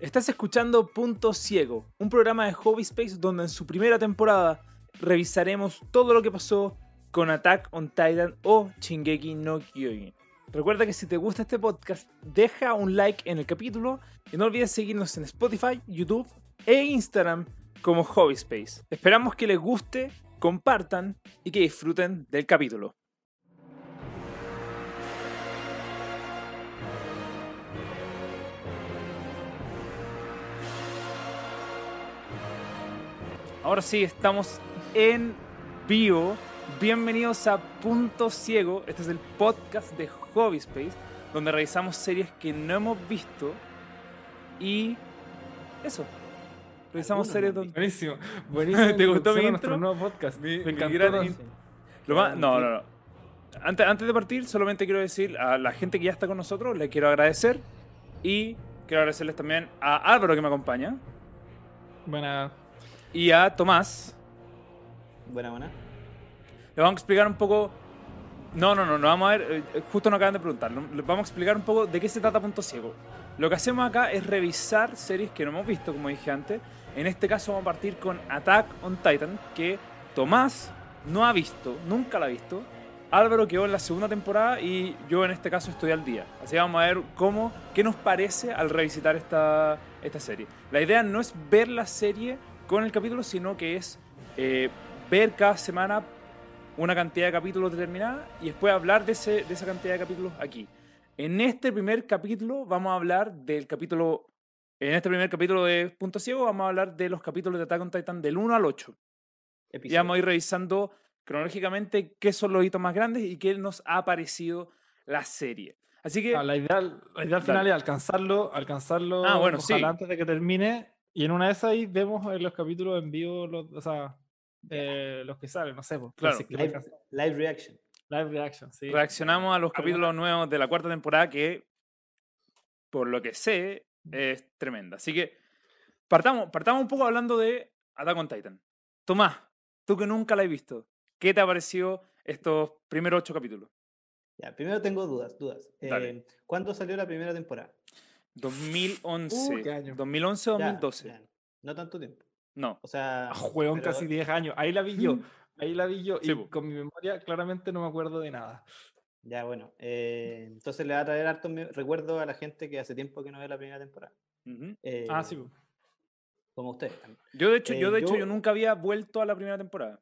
Estás escuchando Punto Ciego, un programa de Hobby Space donde en su primera temporada revisaremos todo lo que pasó con Attack on Titan o Shingeki no Kyojin. Recuerda que si te gusta este podcast, deja un like en el capítulo y no olvides seguirnos en Spotify, YouTube e Instagram como Hobby Space. Esperamos que les guste, compartan y que disfruten del capítulo. Ahora sí, estamos en vivo. Bienvenidos a Punto Ciego. Este es el podcast de Hobby Space, donde revisamos series que no hemos visto. Y eso. Revisamos series donde. Buenísimo. Buenísimo. ¿Te gustó mi intro? nuestro nuevo podcast. Mi- Me encantó. in- Lo más- no, no, no. Antes, antes de partir, solamente quiero decir a la gente que ya está con nosotros, le quiero agradecer. Y quiero agradecerles también a Álvaro que me acompaña. Buena. Y a Tomás. Buena, buena. Le vamos a explicar un poco. No, no, no, no vamos a ver. eh, Justo nos acaban de preguntar. Les vamos a explicar un poco de qué se trata Punto Ciego. Lo que hacemos acá es revisar series que no hemos visto, como dije antes. En este caso vamos a partir con Attack on Titan, que Tomás no ha visto, nunca la ha visto. Álvaro quedó en la segunda temporada y yo en este caso estoy al día. Así que vamos a ver cómo, qué nos parece al revisitar esta, esta serie. La idea no es ver la serie con el capítulo, sino que es eh, ver cada semana una cantidad de capítulos determinada y después hablar de, ese, de esa cantidad de capítulos aquí. En este primer capítulo vamos a hablar del capítulo... En este primer capítulo de Punto Ciego vamos a hablar de los capítulos de Attack on Titan del 1 al 8. Y vamos a ir revisando cronológicamente qué son los hitos más grandes y qué nos ha parecido la serie. Así que... Ah, la idea, la idea final es alcanzarlo, alcanzarlo Ah, bueno, ojalá sí. antes de que termine. Y en una de esas ahí vemos en los capítulos en vivo, los, o sea, eh, los que salen, no sé. pues, Claro. que Live, reaction. live reaction, sí. reaccionamos a los capítulos nuevos de la cuarta temporada que, por lo que sé, es tremenda. Así que partamos, partamos un poco hablando de Attack on Titan. Tomás, tú que nunca la has visto, ¿qué te ha parecido estos primeros ocho capítulos? Ya, primero tengo dudas, dudas. Eh, ¿Cuándo salió la primera temporada? 2011. Uh, qué año. 2011 o Ya, 2012. ya, No tanto tiempo. No. O sea. Ah, Juegón pero- casi 10 años. Ahí la vi yo. Ahí la vi yo. Sí, y po. con mi memoria claramente no me acuerdo de nada. Ya, bueno. eh, entonces le va a traer harto recuerdo a la gente que hace tiempo que no ve la primera temporada. Ah, Eh, sí. po. Como ustedes también. Yo de hecho, Eh, yo de hecho, yo- nunca había vuelto a la primera temporada.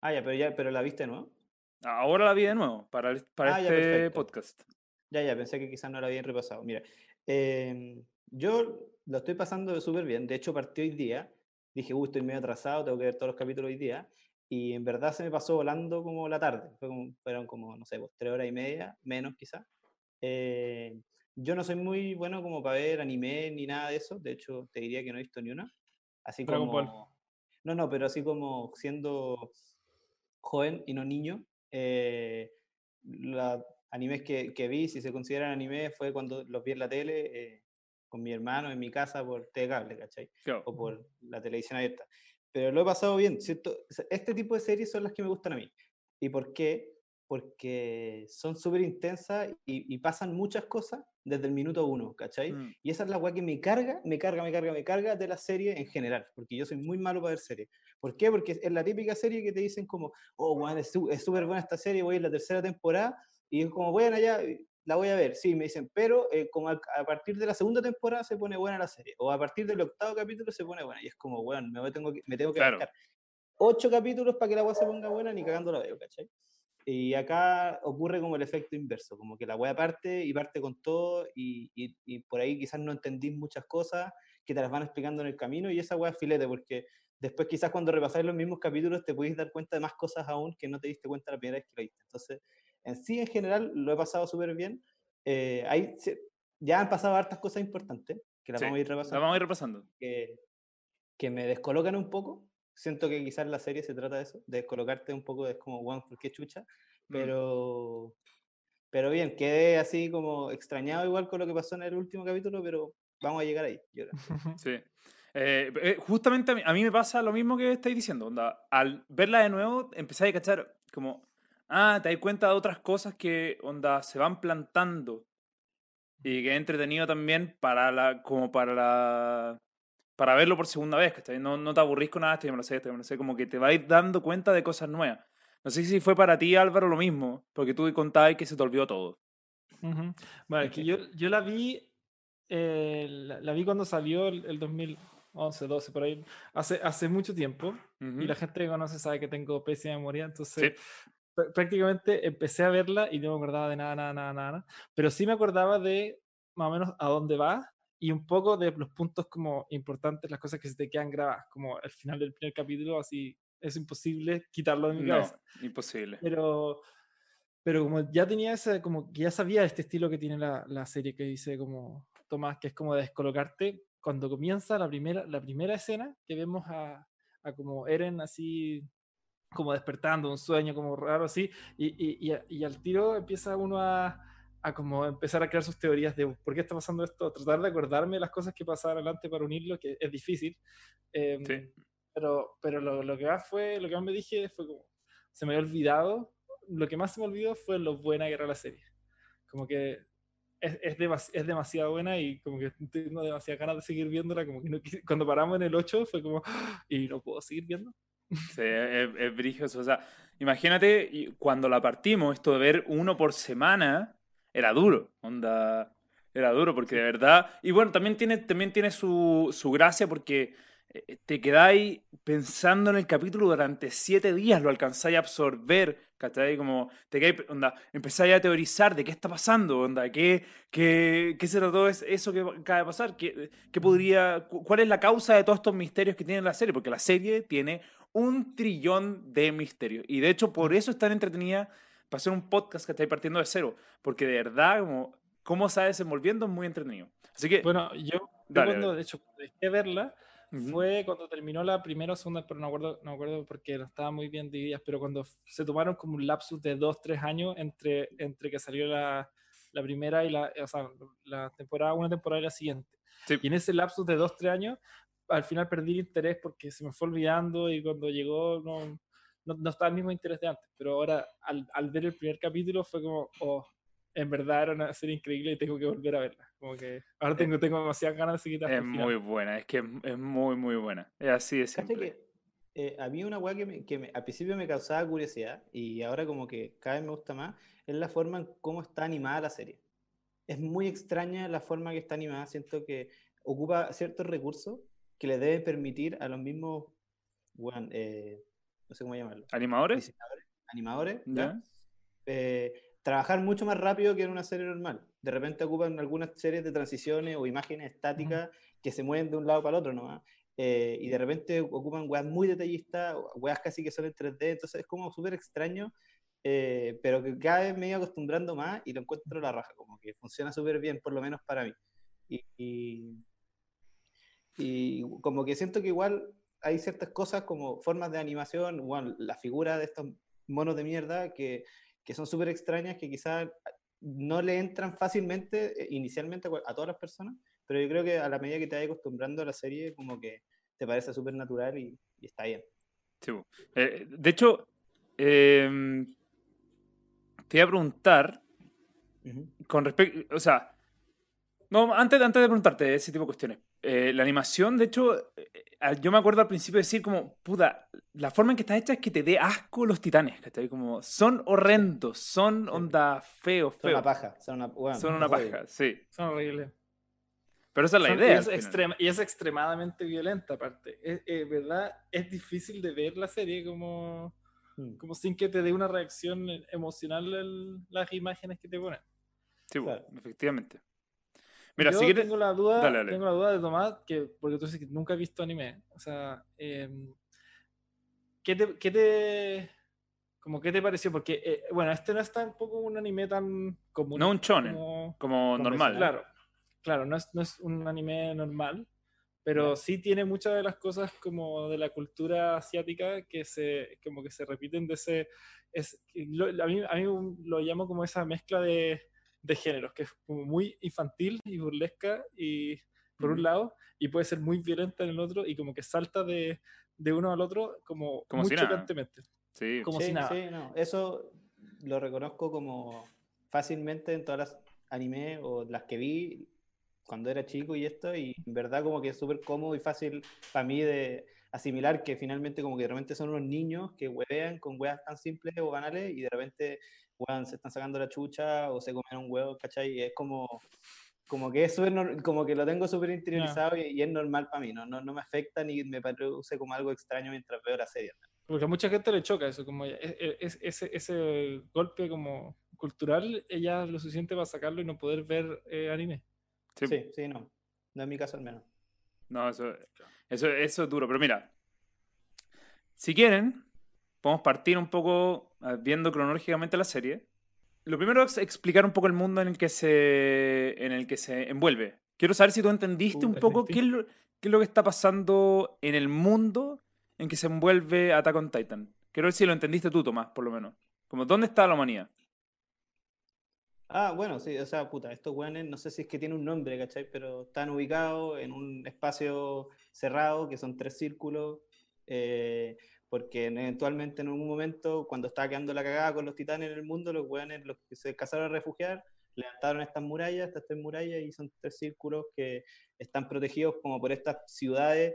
Ah, ya, pero ya, pero la viste, ¿no? Ahora la vi de nuevo para, para Ah, este podcast. Ya, ya, pensé que quizás no la habían repasado. Mira, em, yo lo estoy pasando súper bien. De hecho, partí hoy día. Dije, uy, estoy medio atrasado, tengo que ver todos los capítulos hoy día. Y en verdad se me pasó volando como la tarde. Fue como- fueron como, no sé, pues, tres horas y media, menos quizás. Eh, yo no soy muy bueno como para ver anime ni nada de eso. De hecho, te diría que no he visto ni una. Así Dragon como... Ball. No, no, pero así como siendo joven y no niño, eh, los animes que, que vi, si se consideran anime, fue cuando los vi en la tele eh, con mi hermano en mi casa por TV cable, ¿cachai? Claro. O por la televisión abierta. Pero lo he pasado bien, ¿cierto? Este tipo de series son las que me gustan a mí. ¿Y por qué? Porque son súper intensas y, y pasan muchas cosas desde el minuto uno, ¿cachai? Mm. Y esa es la weá que me carga, me carga, me carga, me carga de la serie en general, porque yo soy muy malo para ver series. ¿Por qué? Porque es la típica serie que te dicen como, oh, weón, es súper buena esta serie, voy a ir la tercera temporada, y es como, bueno, ya, eh, la voy a ver, sí, me dicen, pero eh, como a, a partir de la segunda temporada se pone buena la serie, o a partir del octavo capítulo se pone buena, y es como, bueno, me, tengo que, me tengo que Claro. ocho capítulos para que la weá se ponga buena, ni cagando la veo, ¿cachai? Y acá ocurre como el efecto inverso, como que la weá parte y parte con todo y, y- y por ahí quizás no entendís muchas cosas que te las van explicando en el camino y esa weá es filete porque después quizás cuando repasáis los mismos capítulos te podéis dar cuenta de más cosas aún que no te diste cuenta la primera vez que lo viste. Entonces, en sí, en general, lo he pasado súper bien. Eh, hay, ya han pasado hartas cosas importantes que las Sí, vamos a ir repasando vamos a ir repasando. que, que me descolocan un poco. Siento que quizás la serie se trata de eso, de descolocarte un poco, es como, bueno, ¿por qué chucha? Mm. Pero, pero bien, quedé así como extrañado igual con lo que pasó en el último capítulo, pero vamos a llegar ahí. Sí. Eh, eh, justamente a mí, a mí me pasa lo mismo que estáis diciendo. Onda, al verla de nuevo, empezáis a cachar como, ah, te das cuenta de otras cosas que, onda, se van plantando y que es entretenido también para la, como para la, para verlo por segunda vez, que no, no te aburrís con nada, esto ya me lo sé, esto ya me lo sé, como que te vais dando cuenta de cosas nuevas. No sé si fue para ti, Álvaro, lo mismo, porque tú contabas que se te olvidó todo. Ujú. Bueno, es que yo, yo la vi, eh, la, la vi cuando salió el, el 2011, 12, por ahí, hace, hace mucho tiempo, y Ujú. la gente que conoce sabe que tengo pésima memoria, Sí. entonces pr- prácticamente empecé a verla y no me acordaba de nada, nada, nada, nada, pero sí me acordaba de más o menos a dónde va y un poco de los puntos como importantes, las cosas que se te quedan grabadas, como al final del primer capítulo, así es imposible quitarlo de mi No, cabeza. imposible. Pero, pero como ya tenía ese, como que ya sabía este estilo que tiene la, la serie que dice como Tomás, que es como de descolocarte, cuando comienza la primera, la primera escena que vemos a, a como Eren así como despertando un sueño como raro así, y, y, y, y al tiro empieza uno a, a como empezar a crear sus teorías de por qué está pasando esto, tratar de acordarme de las cosas que pasaban adelante para unirlo, que es difícil. em, Sí. Pero, pero lo, lo que más fue, lo que más me dije fue como, se me había olvidado, lo que más se me olvidó fue lo buena que era la serie. Como que es, es, demas- es demasiado buena y como que tengo demasiadas ganas de seguir viéndola, como que no cuando paramos en el 8 fue como, "Ah", y no puedo seguir viendo. Sí, es, es brígido. O sea, imagínate cuando la partimos, esto de ver uno por semana era duro. Onda, era duro porque de verdad. Y bueno, también tiene, también tiene su, su gracia porque eh, te quedáis pensando en el capítulo durante siete días, lo alcanzáis a absorber, ¿cachai? Como te quedáis, onda, empezáis a teorizar de qué está pasando, onda, qué, qué, qué todo es- eso que acaba de pasar, qué, qué podría, cu- cuál es la causa de todos estos misterios que tiene la serie, porque la serie tiene un trillón de misterios. Y de hecho, por eso es tan entretenida para hacer un podcast que estáis partiendo de cero. Porque de verdad, como, cómo se va desenvolviendo es muy entretenido. Así que, Bueno, yo, Dale, cuando de hecho dejé verla, fue cuando terminó la primera o segunda, pero no acuerdo, no acuerdo porque no estaban muy bien divididas, pero cuando se tomaron como un lapsus de dos, tres años entre, entre que salió la, la primera y la, o sea, la temporada, una temporada y la siguiente. Sí. Y en ese lapsus de dos, tres años, al final perdí interés porque se me fue olvidando y cuando llegó no, no, no estaba el mismo interés de antes. Pero ahora, al, al ver el primer capítulo, fue como, oh, en verdad era una serie increíble y tengo que volver a verla. Como que ahora tengo, tengo demasiadas ganas de seguir es el muy buena, es que es, es muy, muy buena. Es así de simple. que eh, había una weá que, me- que me- al principio me causaba curiosidad y ahora como que cada vez me gusta más, es la forma en cómo está animada la serie. Es muy extraña la forma que está animada, siento que ocupa ciertos recursos que le deben permitir a los mismos, weón, eh, no sé cómo llamarlo, ¿Animadores? animadores, ¿ya? Eh, trabajar mucho más rápido que en una serie normal. De repente ocupan algunas series de transiciones o imágenes estáticas que se mueven de un lado para el otro nomás. eh, y de repente ocupan weas muy detallistas, weas casi que son en 3D, entonces es como súper extraño, eh, pero que cada vez me he acostumbrando más y lo encuentro la raja, como que funciona súper bien, por lo menos para mí. Y, y, y como que siento que igual hay ciertas cosas como formas de animación, bueno, la figura de estos monos de mierda que, que son súper extrañas, que quizás no le entran fácilmente eh, inicialmente a todas las personas, pero yo creo que a la medida que te vayas acostumbrando a la serie, como que te parece súper natural y, y está bien. Sí. Eh, de hecho, em, te iba a preguntar con respecto, o sea, no, antes, antes de preguntarte ese tipo de cuestiones, eh, la animación, de hecho, eh, eh, yo me acuerdo al principio decir como, puta, la forma en que está hecha es que te dé asco los titanes, ¿cachai? Como, son horrendos, son Sí. onda feos, Son una paja, son una, weón, Son una paja, sí. Son horribles. Pero esa es la Son- idea. Y es, extrema- y es extremadamente violenta, aparte. Es, eh, ¿Verdad? Es difícil de ver la serie como, Mm, como sin que te dé una reacción emocional el- las imágenes que te ponen. Sí, bu, Claro. efectivamente. Mira, Yo si quieres... tengo la duda, Dale, dale. tengo la duda de Tomás, que, porque tú dices que nunca has visto anime. O sea, em, ¿qué, te, qué te- como, ¿qué te pareció? Porque, eh, bueno, este no es tampoco un anime tan común. No un shonen, como- como normal. Claro, claro, no es, no es un anime normal, pero sí tiene muchas de las cosas como de la cultura asiática que se, como que se repiten de ese, es, lo- a, mí, a mí lo llamo como esa mezcla de, de géneros, que es como muy infantil y burlesca y por un lado, y puede ser muy violenta en el otro, y como que salta de, de uno al otro como, Como muy si chocantemente. Sí. Como sí, si nada. sí, no, eso lo reconozco como fácilmente en todas las anime o las que vi cuando era chico y esto, y en verdad como que es súper cómodo y fácil para mí de asimilar que finalmente como que de repente son unos niños que huevean con huevas tan simples o banales y de repente se están sacando la chucha o se comen un huevo, ¿cachai? Y es como, como que es como que lo tengo súper interiorizado y, es normal para mí, ¿no? ¿no? No me afecta ni me produce como algo extraño mientras veo la serie. Porque a mucha gente le choca eso, como es, ese, ese golpe como cultural, ella lo suficiente para sacarlo y no poder ver eh, anime. Sí. sí, no. No en mi caso al menos. No, eso, eso, eso es duro. Pero mira, si quieren, podemos partir un poco viendo cronológicamente la serie. Lo primero es explicar un poco el mundo en el que se, en el que se envuelve. Quiero saber si tú entendiste uh, un poco qué es, lo, qué es lo que está pasando en el mundo en que se envuelve Attack on Titan. Quiero ver si lo entendiste tú, Tomás, por lo menos. Como, ¿dónde está la humanidad? Ah, bueno, sí, o sea, puta, estos weones, no sé si es que tiene un nombre, ¿cachai? Pero están ubicados en un espacio cerrado, que son tres círculos, eh, porque eventualmente en algún momento, cuando estaba quedando la cagada con los titanes en el mundo, los weones, los que se casaron a refugiar, levantaron estas murallas, estas tres murallas, y son tres círculos que están protegidos como por estas ciudades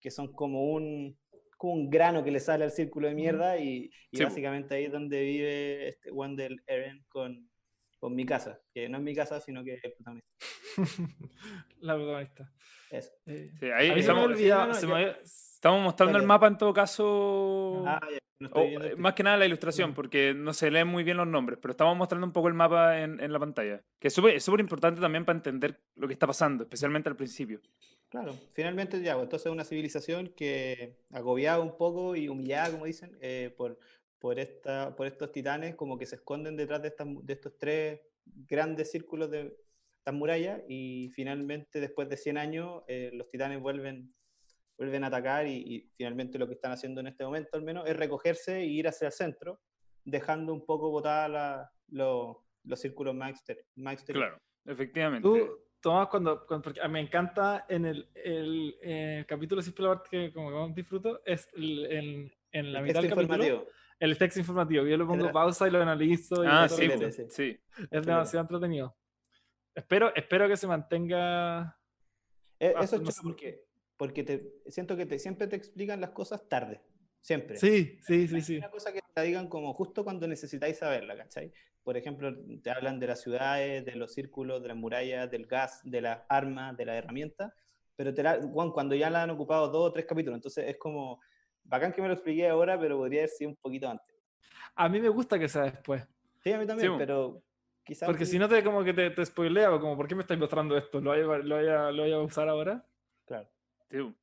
que son como un, como un grano que le sale al círculo de mierda, y, básicamente ahí es donde vive este Wendell Eren con con mi casa, que no es mi casa, sino que es el protagonista. la protagonista. Eso. Eh, sí, ahí estamos, estamos, mostrando el mapa en todo caso. Ah, eh, más que nada la ilustración, porque no se leen muy bien los nombres, pero estamos mostrando un poco el mapa en, en la pantalla, que es súper importante también para entender lo que está pasando, especialmente al principio. Claro, finalmente ya, pues, entonces es una civilización que agobiada un poco y humillada, como dicen, eh, por, por, esta, por estos titanes como que se esconden detrás de, estas, de estos tres grandes círculos de estas murallas y finalmente después de 100 años eh, los titanes vuelven, vuelven a atacar y, finalmente lo que están haciendo en este momento al menos es recogerse e ir hacia el centro dejando un poco botadas los, los círculos más, Claro, efectivamente. Tú, Tomás, cuando, porque me encanta en el, el, eh, capítulo, siempre la parte que como disfruto, es en, en la mitad del capítulo el texto informativo. Yo le pongo pausa y lo analizo. Y ah, sí, sí, Es demasiado entretenido. Espero, espero que se mantenga. E, eso es porque, porque te, siento que te, siempre te explican las cosas tarde. Siempre. Sí, sí, sí, sí. Una cosa que te digan como justo cuando necesitáis saberla, ¿cachai? Por ejemplo, te hablan de las ciudades, de los círculos, de las murallas, del gas, de las armas, de las herramientas, pero te la, cuando ya la han ocupado dos o tres capítulos, entonces es como, bacán que me lo expliqué ahora, pero podría haber sido un poquito antes. A mí me gusta que sea después. Sí, a mí también, pero quizás... Porque si no te como que te, te spoilea, o como, ¿por qué me estáis mostrando esto? ¿Lo voy, a, lo, lo a usar ahora? Claro.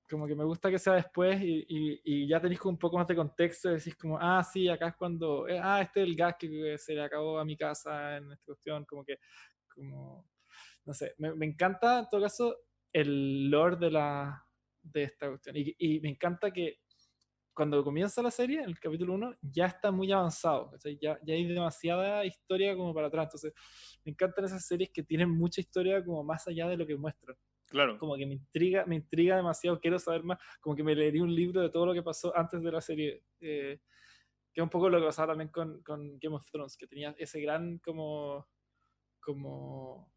Como que me gusta que sea después y, y, ya tenéis un poco más de contexto y decís como, ah, sí, acá es cuando, eh, ah, este es el gas que se le acabó a mi casa en esta cuestión, como que, como, no sé, me, me encanta en todo caso el lore de, la, de esta cuestión y, y me encanta que cuando comienza la serie, en el capítulo 1, ya está muy avanzado. Ya, ya hay demasiada historia como para atrás. Entonces, me encantan esas series que tienen mucha historia como más allá de lo que muestran. Claro. Como que me intriga, me intriga demasiado, quiero saber más. Como que me leería un libro de todo lo que pasó antes de la serie. Eh, que es un poco lo que pasaba también con, con, Game of Thrones, que tenía ese gran como, como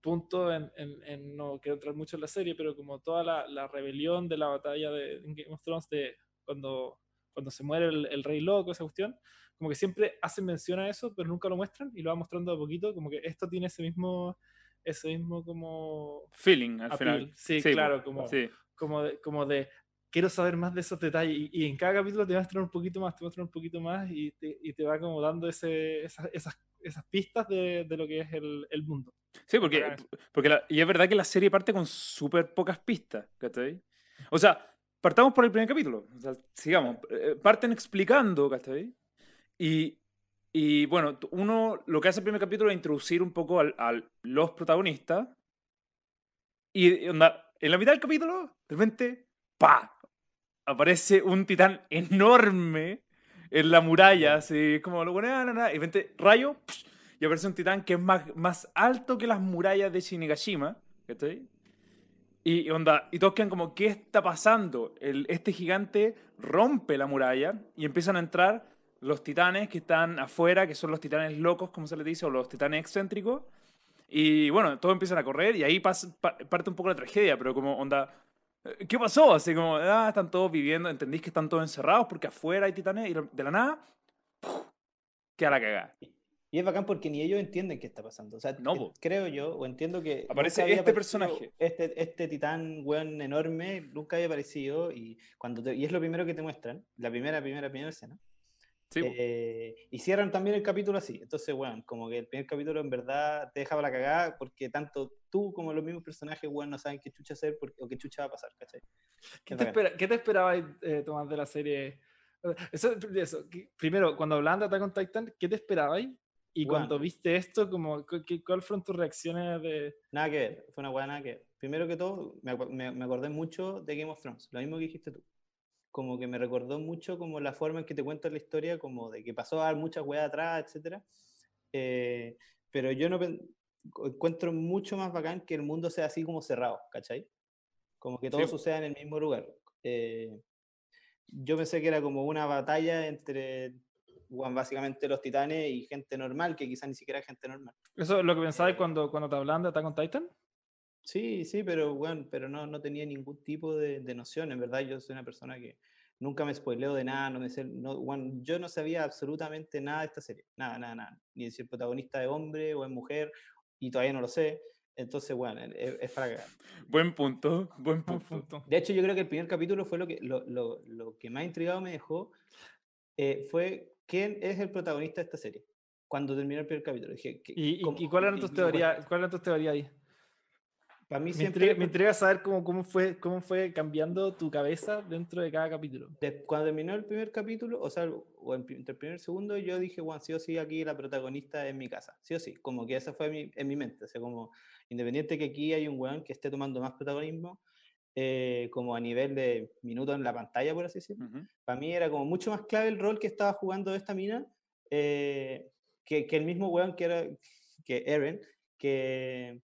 punto en, en, no quiero entrar mucho en la serie, pero como toda la, la rebelión de la batalla de Game of Thrones de cuando, cuando se muere el, rey loco, esa cuestión, como que siempre hacen mención a eso, pero nunca lo muestran y lo va mostrando a poquito, como que esto tiene ese mismo, ese mismo como... Feeling al final. Sí, claro, como, como, de, como de quiero saber más de esos detalles y, en cada capítulo te mostrar un poquito más, te muestra un poquito más y te, y te va como dando ese, esas, esas, esas pistas de, de, lo que es el, el mundo. Sí, porque, porque y es verdad que la serie parte con súper pocas pistas, ¿cachai? O sea, partamos por el primer capítulo. sigamos. Eh, parten explicando, ¿cachai? Y, y bueno, uno lo que hace el primer capítulo es introducir un poco a los protagonistas. Y onda, en la mitad del capítulo, de repente, ¡pa! Aparece un titán enorme en la muralla, así como lo pone, y de repente, rayo, y aparece un titán que es más, más alto que las murallas de Shinigashima, ¿cachai? Y, onda, y todos quedan como, ¿qué está pasando? El, este gigante rompe la muralla y empiezan a entrar los titanes que están afuera, que son los titanes locos, como se les dice, o los titanes excéntricos. Y bueno, todos empiezan a correr y ahí pasa, pa- parte un poco la tragedia, pero como onda, eh, ¿qué pasó? Así como, ah, están todos viviendo, entendís que están todos encerrados porque afuera hay titanes y de la nada, ¡puf! queda la cagada. Y es bacán porque ni ellos entienden qué está pasando. O sea, No, eh, creo yo, o entiendo que. Aparece este personaje. Este, este titán, weón, enorme, nunca había aparecido. Y, cuando te- y es lo primero que te muestran. La primera, primera, primera escena. Sí. Eh, y cierran también el capítulo así. Entonces, weón, como que el primer capítulo en verdad te dejaba la cagada porque tanto tú como los mismos personajes, weón, no saben qué chucha hacer porque- o qué chucha va a pasar, ¿cachai? ¿Qué te, espera, ¿Qué te esperabas, eh, Tomás, de la serie? Eh, Eso, eso, primero, cuando hablaban de Attack on Titan, ¿qué te esperabas? Y Bueno. cuando viste esto, como, cu- qué- ¿cuáles fueron tus reacciones de...? Nada que ver, fue una weá nada que ver. Primero que todo, me, me- me acordé mucho de Game of Thrones, lo mismo que dijiste tú. Como que me recordó mucho como la forma en que te cuentan la historia, como de que pasó a muchas weas atrás, etc. pero yo no encuentro mucho más bacán que el mundo sea así como cerrado, ¿cachai? Como que todo Sí. suceda en el mismo lugar. Eh, yo pensé que era como una batalla entre, bueno, básicamente los titanes y gente normal, que quizás ni siquiera es gente normal. ¿Eso es lo que pensabas Eh, cuando, cuando te hablaban de Attack on Titan? Sí, sí, pero bueno, pero no, no tenía ningún tipo de, de noción. En verdad, yo soy una persona que nunca me spoileo de nada, no me sé, no, bueno, yo no sabía absolutamente nada de esta serie, nada, nada, nada. Ni si el protagonista es hombre o es mujer, y todavía no lo sé. Entonces, bueno, es, es para cagar. Buen punto, buen Un punto. punto. De hecho, yo creo que el primer capítulo fue lo que, lo, lo, lo que más intrigado me dejó, eh, fue quién es el protagonista de esta serie. Cuando terminó el primer capítulo, dije, ¿qué- ¿Y, y- cuáles eran tus teorías, teorías ahí? Para mí Me siempre... intriga, me intriga saber cómo, cómo, fue, cómo fue cambiando tu cabeza dentro de cada capítulo. de- cuando terminó el primer capítulo, o sea, o entre el primer y el segundo, yo dije, bueno, sí o sí, aquí la protagonista es mi casa, sí o sí, como que esa fue mi- en mi mente, o sea, como independiente que aquí hay un weón que esté tomando más protagonismo, eh, como a nivel de minutos en la pantalla, por así decirlo, para mí era como mucho más clave el rol que estaba jugando esta mina eh, que, que el mismo weón que era, que Eren, que,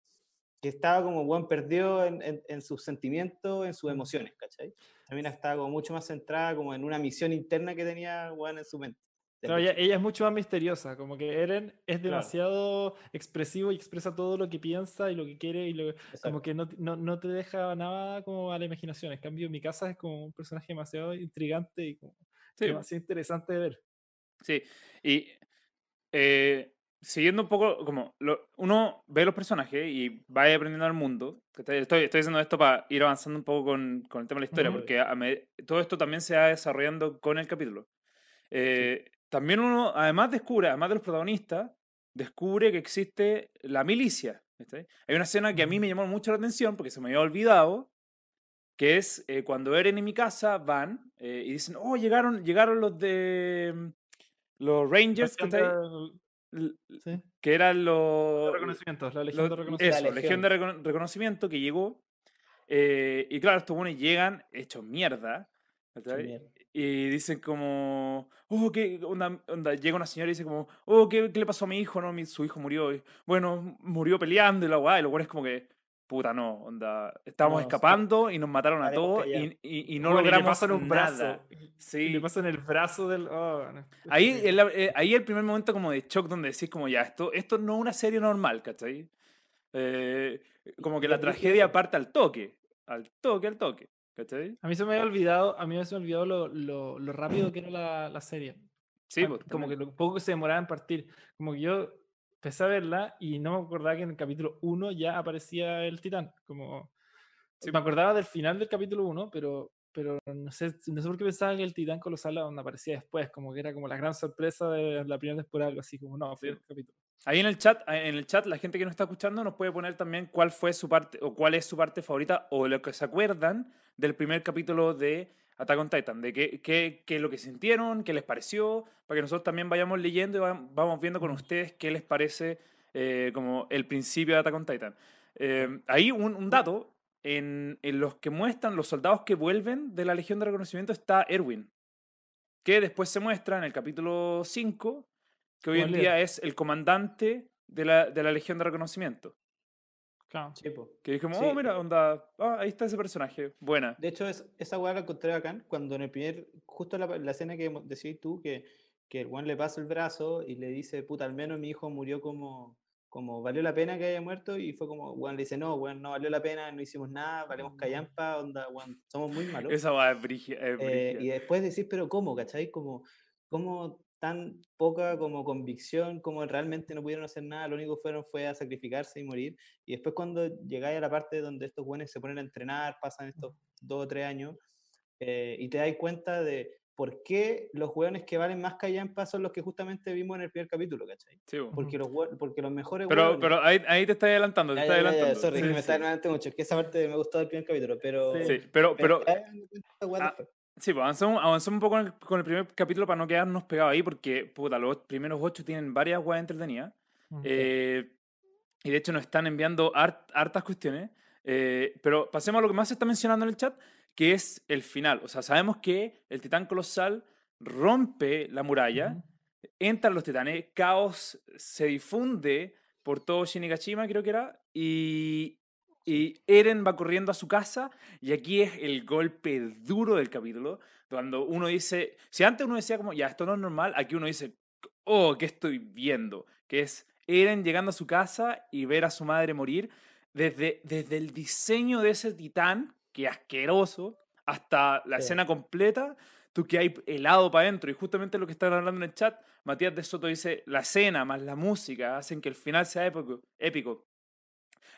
que estaba como weón perdido en, en- en sus sentimientos, en sus emociones, ¿cachai? La mina estaba como mucho más centrada como en una misión interna que tenía weón en su mente. Claro, ella, ella es mucho más misteriosa, como que Eren es demasiado expresivo y expresa todo lo que piensa y lo que quiere y lo, como que no, no, no te deja nada como a la imaginación. En cambio, mi casa es como un personaje demasiado intrigante y como Sí, demasiado interesante de ver. Sí, y eh, siguiendo un poco, como lo- uno ve los personajes y va aprendiendo al mundo. Estoy, estoy, diciendo esto para ir avanzando un poco con, con el tema de la historia, porque a me- todo esto también se va desarrollando con el capítulo. Eh, También uno, además descubre, además de los protagonistas, descubre que existe la milicia. ¿cachai? Hay una escena que a mí me llamó mucho la atención porque se me había olvidado, que es eh, cuando Eren y mi casa van eh, y dicen, oh, llegaron, llegaron los de mm, los Rangers, que eran los... reconocimientos, la los- legión de reconocimiento. eso, La legión de recono- reconocimiento que llegó. eh, y claro, estos buenos llegan hechos mierda. mierda. Y dicen como, oh, ¿qué onda, onda? Llega una señora y dice como, oh, ¿qué, qué le pasó a mi hijo? No, mi- su hijo murió. Y, bueno, murió peleando y la guay. Y lo bueno es como que, puta, no, onda. Estábamos No, escapando y nos mataron a todos y, y- y no Bueno, logramos pasan un nada. brazo. Sí. le pasan el brazo del. oh, no, Ahí, la- eh, ahí el primer momento como de shock donde decís como ya, esto, esto no es una serie normal, ¿cachai? Eh, como que la tragedia parte al toque, al toque, al toque, ¿cachai? A mí se me había olvidado, a mí se me olvidó lo, lo, lo rápido que era la, la serie. Sí, Ah, pues, como que lo poco que se demoraba en partir. Como que yo empecé a verla y no me acordaba que en el capítulo 1 ya aparecía el titán. Como Sí. me acordaba del final del capítulo 1, pero, pero no, sé, no sé por qué pensaba que el titán colosal donde aparecía después, como que era como la gran sorpresa de la primera temporada, algo así, como no, fue Sí. el capítulo. Ahí en el chat, en el chat, la gente que nos está escuchando nos puede poner también cuál fue su parte o cuál es su parte favorita o lo que se acuerdan del primer capítulo de Attack on Titan, de qué, qué, qué es lo que sintieron, qué les pareció, para que nosotros también vayamos leyendo y va- vamos viendo con ustedes qué les parece eh, como el principio de Attack on Titan. Eh, ahí un, un dato, en, en los que muestran los soldados que vuelven de la Legión de Reconocimiento está Erwin, que después se muestra en el capítulo 5, que hoy en día es el comandante de la, de la Legión de Reconocimiento. Claro. Sí, po. Que dije, como, Sí. oh, mira, onda, ah, ahí está ese personaje, buena. De hecho, es, esa weá la encontré acá cuando en el primer, justo la, la escena que decís tú, que, que el weón le pasa el brazo y le dice, puta, al menos mi hijo murió como, como valió la pena que haya muerto y fue como, weón, le dice, no, weón, no valió la pena, no hicimos nada, valemos callampa, onda, weón, somos muy malos. Esa va es brígida. es Eh, y después decís, pero ¿cómo? ¿Cachai? Como, como tan poca como convicción, como realmente no pudieron hacer nada, lo único que fueron fue a sacrificarse y morir. Y después cuando llegáis a la parte donde estos buenos se ponen a entrenar, pasan estos dos o tres años, eh, y te das cuenta de por qué los hueones que valen más callampa son los que justamente vimos en el primer capítulo, ¿cachai? Sí, bo. Porque los, porque los mejores Pero, hueones- pero ahí, ahí te estás adelantando, te estás ya, ya, adelantando. sorry, Sí, que me sí. está adelantando mucho, es que esa parte me gustó del primer capítulo, pero... Sí, pero, pero, ya me di Sí, pues avanzamos, avanzamos un poco con el, con el primer capítulo para no quedarnos pegados ahí, porque puta, los primeros ocho tienen varias weas entretenidas. Mm. eh, y de hecho nos están enviando hart- hartas cuestiones. eh, pero pasemos a lo que más se está mencionando en el chat, que es el final. O sea, sabemos que el titán colosal rompe la muralla, Ujú. entran los titanes, caos se difunde por todo Shinigashima, creo que era, y, y Eren va corriendo a su casa, y aquí es el golpe duro del capítulo, cuando uno dice, si antes uno decía como, ya, esto no es normal, aquí uno dice, oh, ¿qué estoy viendo? Que es Eren llegando a su casa y ver a su madre morir, desde, desde el diseño de ese titán, que asqueroso, hasta la Sí. escena completa, tú que hay helado para adentro. Y justamente lo que están hablando en el chat, Matías de Soto dice, la escena más la música hacen que el final sea épico. épico.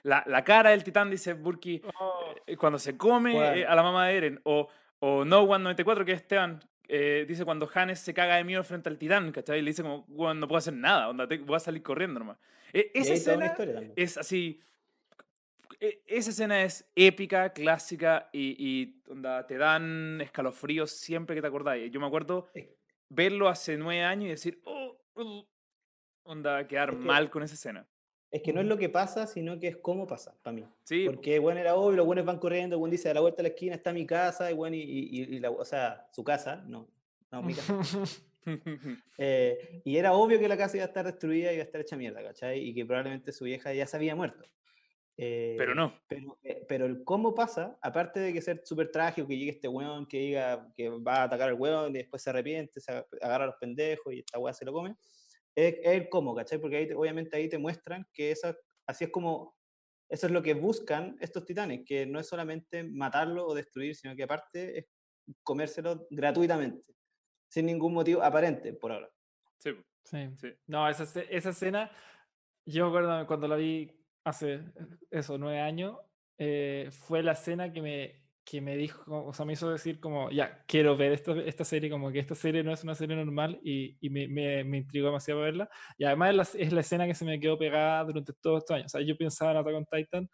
La, la cara del titán, dice Burki, Oh, eh, cuando se come Bueno. eh, a la mamá de Eren. O, o No One 94, que es Esteban, eh, dice cuando Hannes se caga de miedo frente al titán, ¿cachai? Y le dice como, "Weón, no puedo hacer nada, onda, te- voy a salir corriendo nomás. E- Y esa escena es así. e- Esa escena es épica, clásica y, y onda, te dan escalofríos siempre que te acordáis. Yo me acuerdo verlo hace nueve años y decir, oh, uh", onda, quedar Es que- mal con esa escena. Es que no es lo que pasa, sino que es cómo pasa, para mí. Sí, Porque, bueno, era obvio, los buenos van corriendo, el buen dice, a la vuelta de la esquina está mi casa, y bueno, y, y- y la, o sea, su casa, no, no, mi casa. Eh, y era obvio que la casa iba a estar destruida iba a estar hecha mierda, ¿cachai? Y que probablemente su vieja ya se había muerto. pero Eh, no. Pero, eh, pero el cómo pasa, aparte de que ser súper trágico, que llegue este weón, que diga que va a atacar al weón y después se arrepiente, se aga- agarra a los pendejos y esta weá se lo come, es, es el cómo, ¿cachai? Porque ahí te- obviamente ahí te muestran que esa, así es como, eso es lo que buscan estos titanes, que no es solamente matarlo o destruir, sino que aparte es comérselo gratuitamente, sin ningún motivo aparente por ahora. Sí, sí. sí. No, esa, esa escena, yo me acuerdo cuando la vi hace eh, eso, nueve años, eh, fue la escena que me, que me dijo, o sea, me hizo decir como, ya, quiero ver esta, esta serie, como que esta serie no es una serie normal y, y me, me, me intrigó demasiado verla. Y además es la, es la escena que se me quedó pegada durante todos estos años. O sea, yo pensaba en Attack on Titan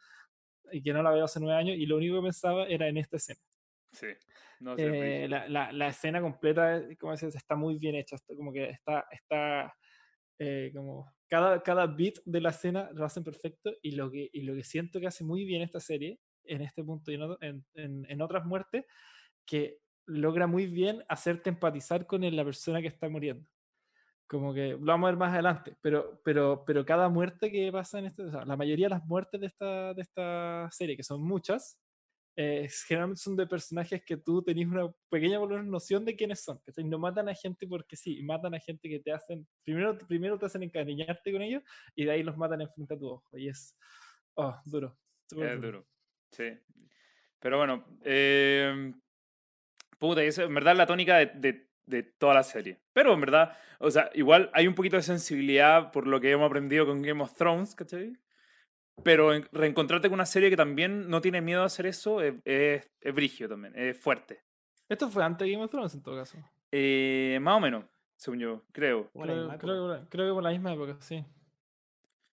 y que no la veo hace nueve años y lo único que pensaba era en esta escena. Sí. No, brígido. Eh, la, la, la escena completa, eh, como dices, está muy bien hecha, está como que está, está eh, como cada, cada bit de la escena lo hacen perfecto y lo, que, y lo que siento que hace muy bien esta serie, en este punto y en, en, en- en otras muertes, que logra muy bien hacerte empatizar con la persona que está muriendo. Como que lo vamos a ver más adelante, pero, pero, pero cada muerte que pasa en este, o sea, la mayoría de las muertes de esta, de esta serie, que son muchas, eh, generalmente son de personajes que tú tenés una pequeña noción de quiénes son. ¿cachai? No matan a gente porque sí, matan a gente que te hacen, primero, primero te hacen encariñarte con ellos y de ahí los matan enfrente a tu ojo. Y es, oh, duro. Es duro. Sí. Pero bueno, eh, puta, y eso en verdad es la tónica de, de- de toda la serie. Pero en verdad, o sea, igual hay un poquito de sensibilidad por lo que hemos aprendido con Game of Thrones, ¿cachai? Pero en- reencontrarte con una serie que también no tiene miedo a hacer eso es, es, es brigio también, es fuerte. Esto fue antes de Game of Thrones en todo caso. Eh, más o menos, según yo, creo. Creo, creo, época. que por- creo que por la misma época, sí.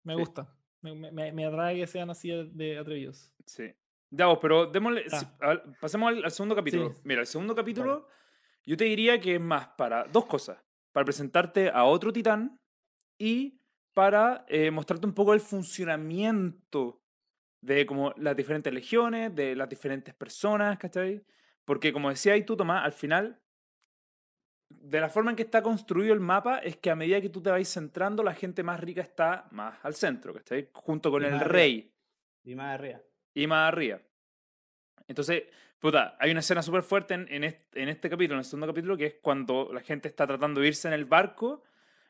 Me Sí. gusta. Me, me- me, atrae que sean así de atrevidos. Sí. Ya, pero démosle, si- Ah. al- pasemos al, al segundo capítulo. Sí. Mira, el segundo capítulo, yo te diría que es más para dos cosas. Para presentarte a otro titán y para eh, mostrarte un poco el funcionamiento de como las diferentes legiones, de las diferentes personas, ¿cachai? Porque como decía ahí tú, Tomás, al final, de la forma en que está construido el mapa, es que a medida que tú te vais centrando, la gente más rica está más al centro, ¿cachai? Junto con Y el más arriba. rey Y más arriba. Y más arriba. Entonces, puta, hay una escena súper fuerte en, en, este, en este capítulo, en el segundo capítulo, que es cuando la gente está tratando de irse en el barco,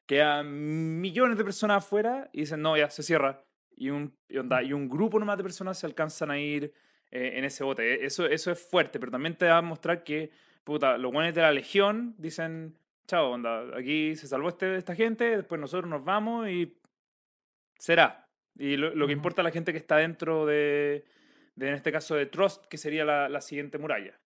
quedan millones de personas afuera y dicen, no, ya, se cierra. Y un, y onda, y un grupo nomás de personas se alcanzan a ir eh, en ese bote. E, Eso, eso es fuerte, pero también te va a mostrar que, puta, los guanes de la Legión dicen, chao, onda, aquí se salvó este, esta gente, después nosotros nos vamos y será. Y lo, lo que Ujú. importa es la gente que está dentro de, de, en este caso, de Trust, que sería la, la siguiente muralla.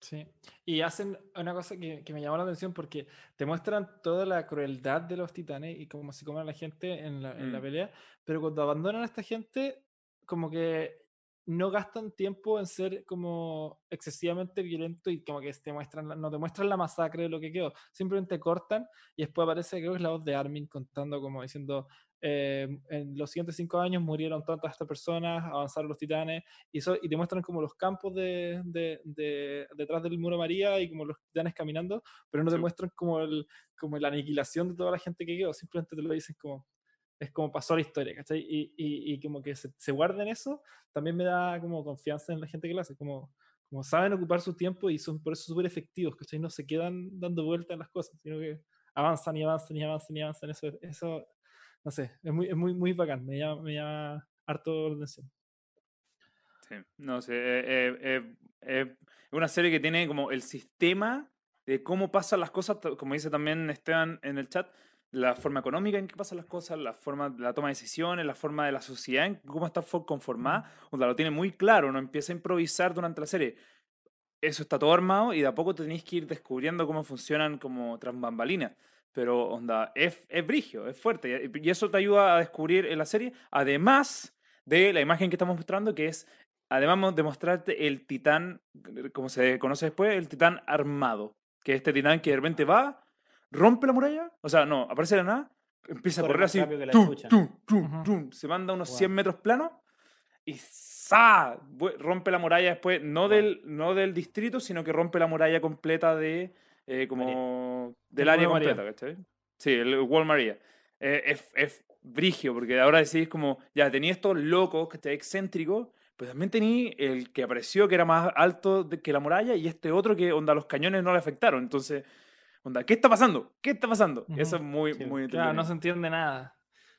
Sí. Y hacen una cosa que, que me llamó la atención porque te muestran toda la crueldad de los titanes y cómo se comen a la gente en la, en la Mm. pelea, pero cuando abandonan a esta gente, como que no gastan tiempo en ser como excesivamente violento y como que te muestran, no te muestran la masacre de lo que quedó, simplemente cortan y después aparece, creo que es la voz de Armin contando como diciendo, eh, en los siguientes cinco años murieron tantas estas personas, avanzaron los titanes y, eso, y te muestran como los campos de, de- de- detrás del muro María y como los titanes caminando, pero no te Sí. muestran como, el, como la aniquilación de toda la gente que quedó, simplemente te lo dicen como, es como pasó la historia, ¿cachai? Y, y, y como que se, se guarden eso, también me da como confianza en la gente que lo hace, como, como saben ocupar su tiempo y son por eso súper efectivos, ¿cachai? No se quedan dando vueltas en las cosas, sino que avanzan y avanzan y avanzan y avanzan, eso, eso no sé, es muy, es muy, muy bacán, me llama, me llama harto la atención. Sí, no sé, eh, eh, eh, eh, es una serie que tiene como el sistema de cómo pasan las cosas, como dice también Esteban en el chat, la forma económica en que pasan las cosas, la forma de la toma de decisiones, la forma de la sociedad, en cómo está fo- conformada, o sea, lo tiene muy claro, no empieza a improvisar durante la serie. Eso está todo armado y de a poco tenéis que ir descubriendo cómo funcionan como tras bambalinas. Pero, onda, es, es brigio, es fuerte. Y eso te ayuda a descubrir en la serie, además de la imagen que estamos mostrando, que es, además de mostrarte el titán, como se conoce después, el titán armado. Que es este titán que de repente va, rompe la muralla, o sea, no, aparece de la nada, empieza a Corre correr más así, tum, tum, tum, se manda unos Guau. 100 metros planos y ¡za! Rompe la muralla después, no Guau. del, no del distrito, sino que rompe la muralla completa de, eh, como, del El área completa, ¿cachai? Sí, el Wall María. Eh, es, es brigio, porque ahora decís como, ya tenía estos locos, ¿cachai? Excéntricos, pero también tenía el que apareció que era más alto de- que la muralla y este otro que, onda, los cañones no le afectaron. Entonces, onda, ¿qué está pasando? ¿Qué está pasando? Eso es muy, Sí, muy Claro, no se entiende nada.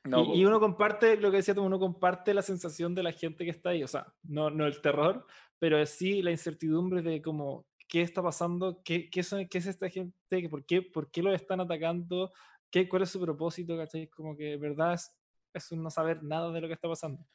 No, y, y uno comparte, lo que decía tú, uno comparte la sensación de la gente que está ahí, o sea, no, no el terror, pero sí la incertidumbre de como, ¿qué está pasando? ¿Qué, qué, son, qué es esta gente? ¿Qué- ¿Por qué, ¿Por qué lo están atacando? ¿Qué, ¿Cuál es su propósito? ¿cachai? Como que, en verdad, es, es un no saber nada de lo que está pasando.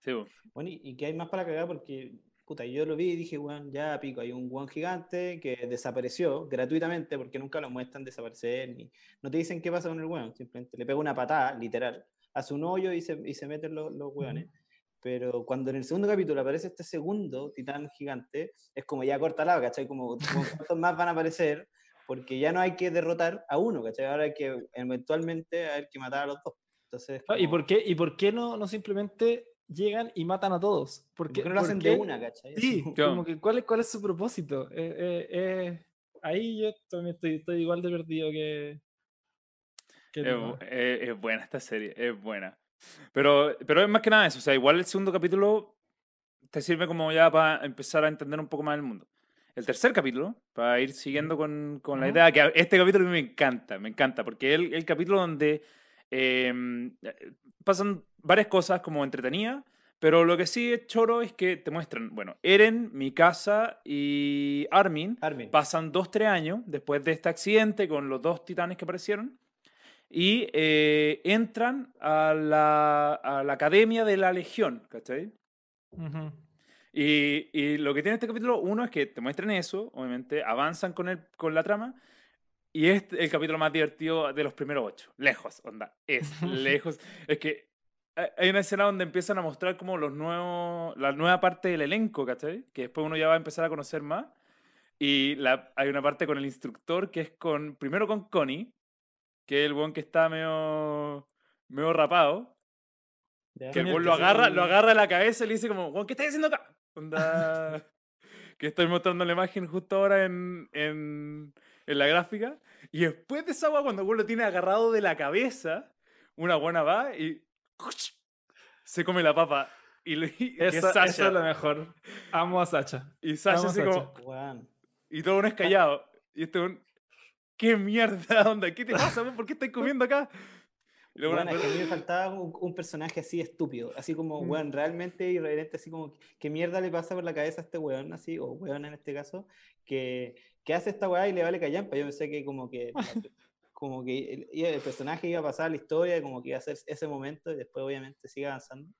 sí, bo. Bueno, y, y que hay más para cagar porque, puta, yo lo vi y dije, weón, ya pico, hay un weón gigante que desapareció gratuitamente porque nunca lo muestran desaparecer, ni no te dicen qué pasa con el weón, simplemente le pega una patada, literal, hace un hoyo y se, y se meten los, los weones. Pero cuando en el segundo capítulo aparece este segundo titán gigante, es como ya corta la, ¿cachai? Como, como cuántos más van a aparecer, porque ya no hay que derrotar a uno, ¿cachai? Ahora hay que eventualmente hay que matar a los dos. Entonces, Ah, ¿Y como- por qué, y por qué no, no simplemente llegan y matan a todos? ¿Por ¿por qué, no lo hacen qué- de una, ¿cachai? Sí, Como- Claro. como que ¿cuál es, cuál es su propósito? Eh, eh, eh, ahí yo también estoy, estoy igual de perdido que... Es, es- es buena esta serie, es buena. Pero, pero es más que nada eso, o sea, igual el segundo capítulo te sirve como ya para empezar a entender un poco más el mundo. El tercer capítulo, para ir siguiendo con, con la idea, que este capítulo a mí me encanta, me encanta, porque es el, el capítulo donde eh, pasan varias cosas como entretenidas, pero lo que sí es choro es que te muestran, bueno, Eren, Mikasa y Armin Armin. Pasan dos, tres años después de este accidente con los dos titanes que aparecieron y eh, entran a la, a la academia de la Legión, ¿cachai? Ujú. Y, y lo que tiene este capítulo, uno es que te muestran eso, obviamente, avanzan con, el, con la trama, y es el capítulo más divertido de los primeros ocho. Lejos, onda, es lejos. Es que hay- hay una escena donde empiezan a mostrar como los nuevos, la nueva parte del elenco, ¿cachai? Que después uno ya va a empezar a conocer más. Y la, hay una parte con el instructor que es con, primero con Connie, que es el buen que está medio, medio rapado. ¿ya? Que el weón lo agarra, weón- lo agarra de la cabeza y le dice como, "Weón, ¿qué estás haciendo acá? Onda... que estoy mostrando la imagen justo ahora en, en, en la gráfica. Y después de esa agua, cuando el weón lo tiene agarrado de la cabeza, una buena va y se come la papa. Y, le, y que es Sasha. eso es lo mejor. Amo a Sacha. Y Sasha amo así como, Sasha. Weón. y todo uno es callado. Y este weón, ¿qué mierda? Onda? ¿Qué te pasa? ¿Por qué estás comiendo acá? Bueno, es que a mí me faltaba un, un personaje así estúpido, así como, Mm. weón, realmente irreverente, así como, ¿qué mierda le pasa por la cabeza a este weón, así, o weón en este caso, que, que hace esta weá y le vale callampa? Yo pensé que como que, como que el, el personaje iba a pasar la historia, como que iba a ser ese momento y después obviamente sigue avanzando.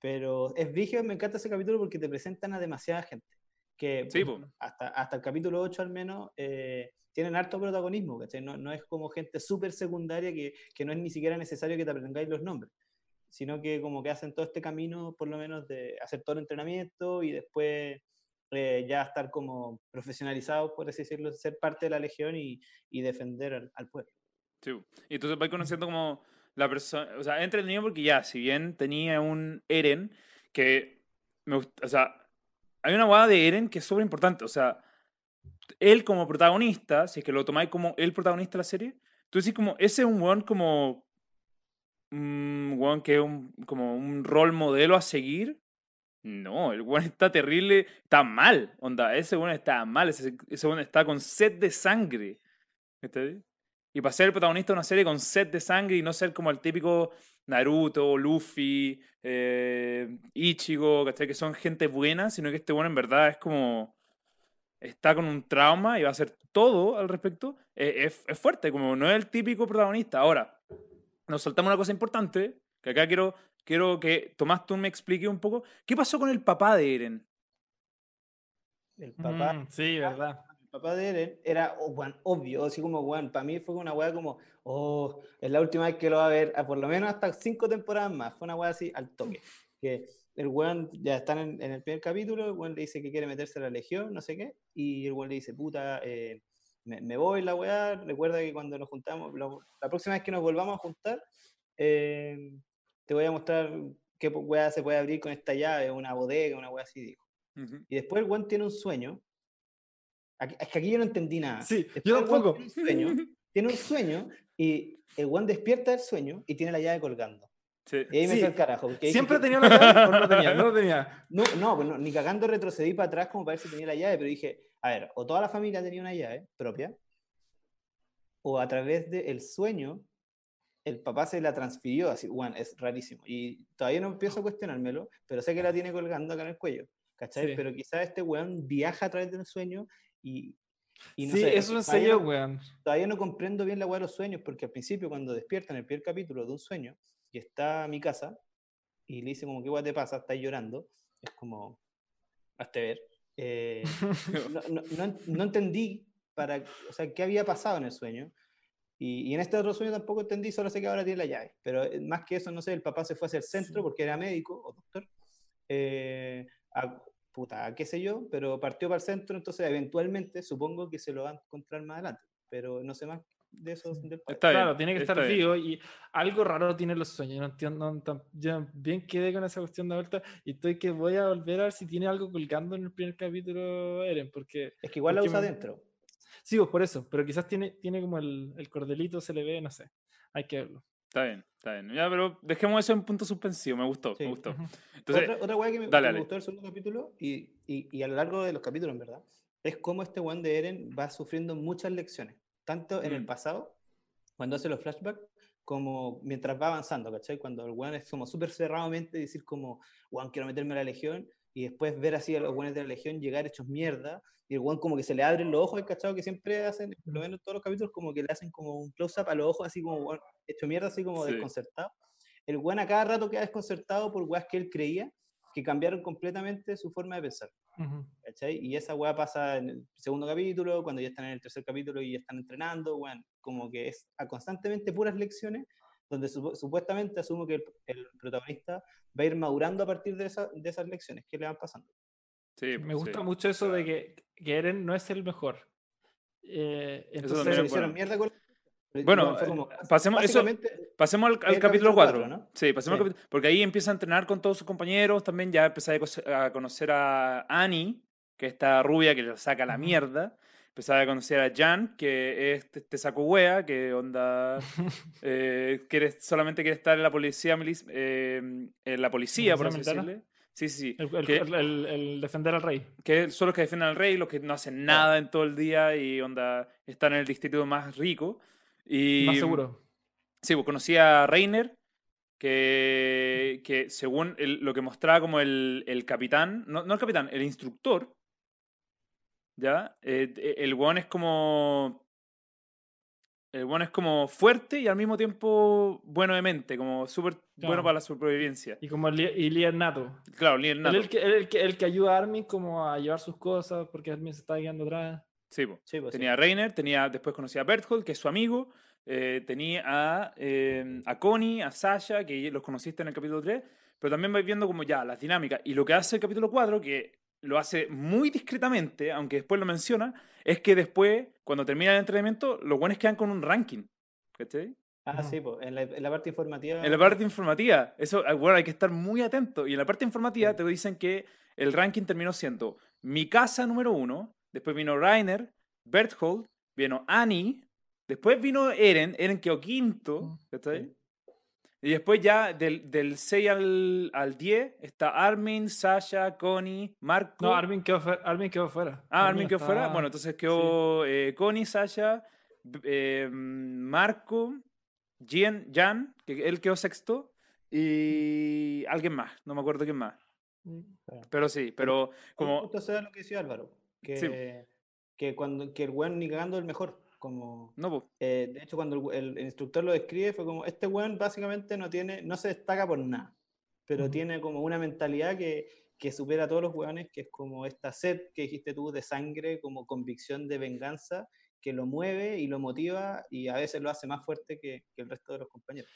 Pero es vigio, me encanta ese capítulo porque te presentan a demasiada gente. Que Sí, pues, hasta, hasta el capítulo 8 al menos eh, tienen harto protagonismo, ¿cachai? No, no es como gente súper secundaria que, que no es ni siquiera necesario que te aprendáis los nombres, sino que como que hacen todo este camino, por lo menos, de hacer todo el entrenamiento y después eh, ya estar como profesionalizados, por así decirlo, ser parte de la legión y, y defender al, al pueblo. Sí, y entonces vais conociendo como la persona, o sea, entretenido porque ya, si bien tenía un Eren que me gusta, o sea, hay una guada de Eren que es súper importante, o sea, él como protagonista, si es que lo tomáis como el protagonista de la serie, tú decís como, ese es un weón como, un weón que es un, como un rol modelo a seguir. No, el weón está terrible, está mal, onda, ese weón está mal, ese, ese weón está con sed de sangre. ¿Cachai? Y para ser el protagonista de una serie con sed de sangre y no ser como el típico Naruto, Luffy, eh, Ichigo, ¿cachai? Que son gente buena, sino que este bueno en verdad es como. Está con un trauma y va a hacer todo al respecto. eh, es, es fuerte, como no es el típico protagonista. Ahora, nos saltamos una cosa importante, que acá quiero, quiero que Tomás tú me explique un poco. ¿Qué pasó con el papá de Eren? El papá, Mm, sí, verdad. Papá de Eren era oh, weón, obvio, así como, weón, para mí fue una weá como, oh, es la última vez que lo va a ver, a por lo menos hasta cinco temporadas más. Fue una weá así al toque. Que el weón ya están en, en el primer capítulo, el weón le dice que quiere meterse a la legión, no sé qué, y el weón le dice, puta, eh, me, me voy la weá, recuerda que cuando nos juntamos, lo- la próxima vez que nos volvamos a juntar, eh, te voy a mostrar qué weá se puede abrir con esta llave, una bodega, una weá así, dijo. Ujú. Y después el weón tiene un sueño. Aquí- es que aquí yo no entendí nada. Sí, Después yo el weón tampoco. Tiene un, sueño, tiene un sueño y el weón despierta del sueño y tiene la llave colgando. Sí. Y ahí me Sí, fue el carajo. Siempre dije, tenía una llave, no tenía, no lo tenía. No, no, pues no, ni cagando retrocedí para atrás como para ver si tenía la llave, pero dije, a ver, o toda la familia tenía una llave propia, o a través del sueño, el papá se la transfirió, así, bueno, es rarísimo. Y todavía no empiezo a cuestionármelo, pero sé que la tiene colgando acá en el cuello, ¿cachai? Sí. Pero quizás este weón viaja a través del sueño y... y no sí, sé, eso todavía serio, no- weón. todavía no comprendo bien la weá de los sueños, porque al principio cuando despierta en el primer capítulo de un sueño y está a mi casa y le dice como, ¿qué weá te pasa? Estás llorando. Es como, hazte ver. Eh, no, no- no- no entendí para, o sea, qué había pasado en el sueño. Y, y en este otro sueño tampoco entendí, solo sé que ahora tiene la llave. Pero eh, más que eso, no sé, el papá se fue hacia el centro Sí. porque era médico o doctor. eh, a, puta, qué sé yo, pero partió para el centro, entonces eventualmente supongo que se lo van a encontrar más adelante. Pero no sé más de eso del. Está bien, claro, tiene que está estar vivo y algo raro tiene los sueños. No entiendo, no yo bien quedé con esa cuestión de vuelta y estoy que voy a volver a ver si tiene algo colgando en el primer capítulo Eren, porque Es que igual la usa me- adentro. sí, pues por eso, pero quizás tiene, tiene como el, el cordelito, se le ve, no sé, hay que verlo. Está bien, está bien. Ya, pero dejemos eso en punto suspensivo. Me gustó, Sí. me gustó. Entonces, otra otra weá que me, que dale, me dale. gustó del segundo capítulo y, y- y a lo largo de los capítulos, en verdad, es cómo este weón de Eren va sufriendo muchas lecciones, tanto en el Mm. pasado, cuando hace los flashbacks, como mientras va avanzando, ¿cachai? Cuando el weón es como súper cerrado de mente, decir como, weón, quiero meterme a la legión, y después ver así a los weones de la legión llegar hechos mierda, y el weón como que se le abren los ojos, ¿cachai? Que siempre hacen, por lo menos en todos los capítulos, como que le hacen como un close-up a los ojos, así como, weón, hecho mierda, así como Sí. desconcertado. El weón a cada rato queda desconcertado por weas que él creía que cambiaron completamente su forma de pensar. Ujú. ¿cachai? Y esa weá pasa en el segundo capítulo, cuando ya están en el tercer capítulo y ya están entrenando, weón, como que es a constantemente puras lecciones, donde supu- supuestamente asumo que el, el protagonista va a ir madurando a partir de, esa- de esas lecciones que le van pasando. sí, Me pues, gusta sí. mucho eso de que, que Eren no es el mejor. Eh, entonces, Se hicieron bueno. mierda con Bueno, fue como- eh, pasemos- eso- Pasemos al, al capítulo capítulo 4. cuatro, ¿no? Sí, pasemos al Sí. capítulo- Porque ahí empieza a entrenar con todos sus compañeros. También ya empieza a conocer- a Annie, que es esta rubia que le saca la mierda. Empezaba a conocer a Jan, que es este, saco wea, que onda. eh, quiere, solamente quiere estar en la policía, eh, en la policía, por así decirle. Sí, sí, sí. El, el- que, el- el defender al rey. que son los que defienden al rey, los que no hacen nada en todo el día y onda están en el distrito más rico. Y, Más seguro. Sí, pues conocí a Reiner, que, que según lo que mostraba como el, el capitán, no, no el capitán, el instructor, ¿ya? Eh, eh, el weón es como... El weón es como fuerte y al mismo tiempo bueno de mente, como súper bueno para la supervivencia. Y como el li- y líder nato. Claro, líder nato. el que, el que, el que ayuda a Armin como a llevar sus cosas porque Armin se está guiando atrás. Sí, po. Sí, pues, sí. Tenía a Reiner, tenía, después conocí a Berthold, que es su amigo. eh, tenía a, eh, a Connie, a Sasha, que los conociste en el capítulo 3. Pero también vais viendo como ya las dinámicas. Y lo que hace el capítulo 4, que lo hace muy discretamente, aunque después lo menciona, es que después, cuando termina el entrenamiento, los buenos quedan con un ranking. ¿Cachai? Ah, sí, pues, en la, en la parte informativa. En la parte informativa, eso, ah, bueno, hay que estar muy atento. Y en la parte informativa Sí. te dicen que el ranking terminó siendo mi casa número uno, después vino Rainer, Berthold, vino Annie, después vino Eren, Eren quedó quinto, Mm, ¿cachai? sí. Y después ya del, del 6 al, al 10 está Armin, Sasha, Connie, Marco. No, Armin quedó, fuera- Armin quedó fuera. Ah, Armin quedó fuera. Bueno, entonces quedó eh, Connie, Sasha, eh, Marco, Jan, Jan, que él quedó sexto, y alguien más, no me acuerdo quién más. Mm. Pero sí, pero como... Justo es lo que decía Álvaro. Que, que, cuando, que el weón ni cagando es el mejor. Como, No, eh, de hecho, cuando el, el- instructor lo describe, fue como: este weón básicamente no, tiene, no se destaca por nada, pero Ujú. tiene como una mentalidad que, que supera a todos los weones, que es como esta sed que dijiste tú de sangre, como convicción de venganza, que lo mueve y lo motiva y a veces lo hace más fuerte que, que el resto de los compañeros.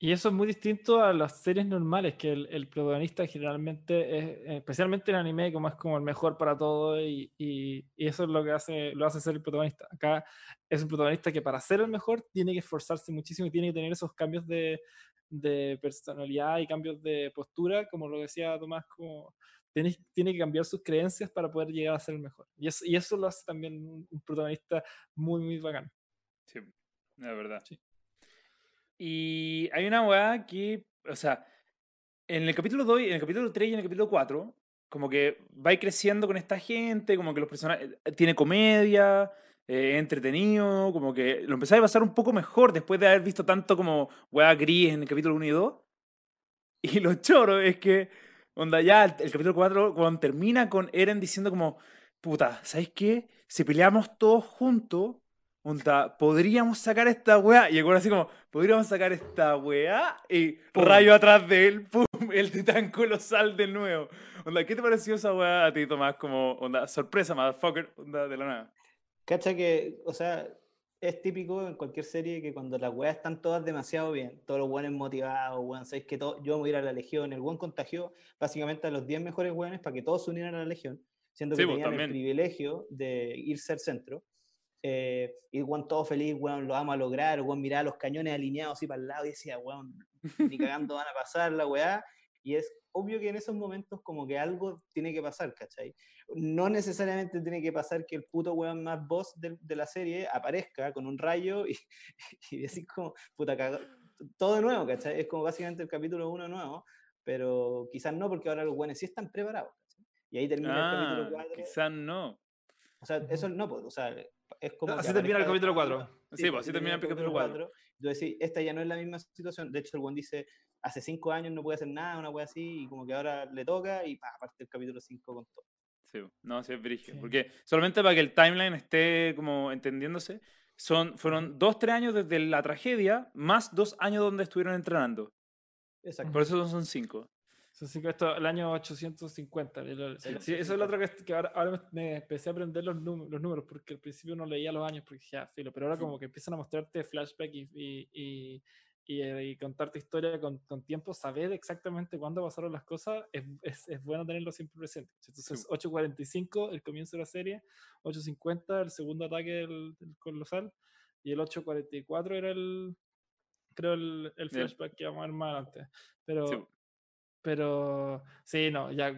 Y eso es muy distinto a las series normales, que el, el protagonista generalmente es, especialmente en anime, como es como el mejor para todo, y, y- y eso es lo que hace, lo hace ser el protagonista. Acá es un protagonista que para ser el mejor tiene que esforzarse muchísimo y tiene que tener esos cambios de, de personalidad y cambios de postura, como lo decía Tomás, como tiene, tiene que cambiar sus creencias para poder llegar a ser el mejor. Y eso, y eso lo hace también un, un protagonista muy, muy bacán. sí, la verdad. Sí. Y hay una weá que, o sea, en el capítulo 2, en el capítulo 3 y en el capítulo 4, como que va creciendo con esta gente, como que los personajes, eh, tiene comedia, eh, entretenido, como que lo empezáis a pasar un poco mejor después de haber visto tanto como weá gris en el capítulo 1 y 2. Y lo choro es que, onda, ya el, el capítulo 4, cuando termina con Eren diciendo como, puta, ¿sabes qué? Si peleamos todos juntos, onda, podríamos sacar esta weá. Y el así como, podríamos sacar esta weá. Y Pum. rayo atrás de él, pum, el titán colosal de nuevo. Onda, ¿qué te pareció esa weá a ti, Tomás? Como, onda, sorpresa, motherfucker, onda, de la nada. Cacha que, o sea, es típico en cualquier serie que cuando las weas están todas demasiado bien, todos los weones motivados, weón, sabéis que todo, yo voy a ir a la Legión, el weón contagió básicamente a los 10 mejores weones para que todos se unieran a la Legión, siendo Sí, que pues, tenían el privilegio de irse al centro. Eh, y el weón todo feliz, weón, lo vamos a lograr, el weón miraba los cañones alineados así para el lado y decía, weón, ni cagando van a pasar la weá. Y es obvio que en esos momentos como que algo tiene que pasar, ¿cachai? No necesariamente tiene que pasar que el puto weón más boss de, de la serie aparezca con un rayo y, y decir como, puta, caga- todo de nuevo, ¿cachai? Es como básicamente el capítulo 1 nuevo, pero quizás no, porque ahora los weones sí están preparados, ¿cachai? Y ahí termina el Ah, capítulo 4. quizás no. O sea, eso no, pues, o sea, es como... Así termina el capítulo 4. Sí, sí, pues así termina el capítulo 4. Yo decía, esta ya no es la misma situación. De hecho, el buen dice, hace 5 años no puede hacer nada, una wea así, y como que ahora le toca, y pa, parte el capítulo 5 con todo. Sí, pues. no, sí es brillo. Sí. Porque solamente para que el timeline esté como entendiéndose, son, fueron 2-3 años desde la tragedia, más 2 años donde estuvieron entrenando. Exacto. Por eso son 5 esto, el año 850. el- el- Sí, sí, eso es lo otro que, que ahora, ahora me, empecé a aprender los, los números, porque al principio no leía los años, porque ya, filo, pero ahora como que empiezan a mostrarte flashback y, y, y, y, eh, contarte historia con, con tiempo, saber exactamente cuándo pasaron las cosas, es, es, es bueno tenerlo siempre presente. Entonces, 8.45, el comienzo de la serie, 8.50, el segundo ataque del, del colosal, y el 8.44 era el, creo, el, el flashback que vamos a ver más adelante. Pero, Sí. Pero sí, no, ya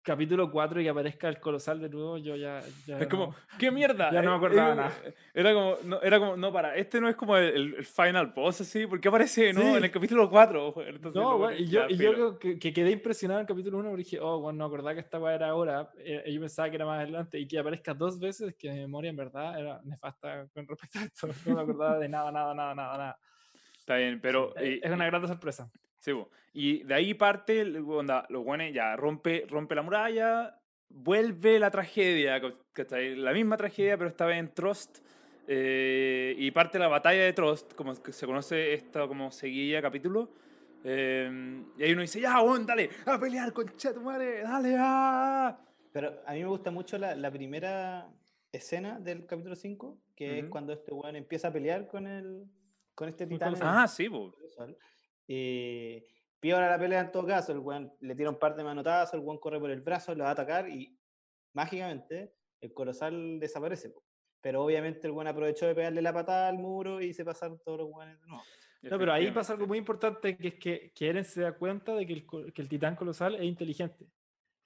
capítulo 4 y que aparezca el colosal de nuevo, yo ya. ya Es como, no. ¿qué mierda? Ya no me Eh, acordaba eh, nada. Era como, no, era como, no, para, este no es como el, el final boss, así, ¿por qué aparece, no? Sí. En el capítulo 4. Entonces, No, ponen, y yo, y yo que, que quedé impresionado en el capítulo 1 porque dije, oh, bueno, no acordaba que esta era ahora. eh, y yo pensaba que era más adelante y que aparezca dos veces, que mi memoria en verdad era nefasta con respecto a esto. No me acordaba de nada, nada, nada, nada, nada. Está bien, pero... Eh, es una grata sorpresa. Sí, po. y de ahí parte, onda, los guanes ya rompe, rompe la muralla, vuelve la tragedia, ¿cachai? La misma tragedia, pero esta vez en Trost, eh, y parte la batalla de Trost, como se conoce esta como seguilla capítulo, eh, y ahí uno dice, ya, weón, dale, a pelear, concha tu madre, dale, ah. Pero a mí me gusta mucho la, la primera escena del capítulo 5, que es Ujú. cuando este weón empieza a pelear con el con este titán. Ah, sí, po. Eh, piola la pelea en todo caso, el weón le tira un par de manotazos, el weón corre por el brazo, lo va a atacar y mágicamente el colosal desaparece. Pero obviamente el weón aprovechó de pegarle la patada al muro y se pasaron todos los weones de nuevo. No, pero ahí pasa algo muy importante, que es que, que Eren se da cuenta de que el, que el titán colosal es inteligente.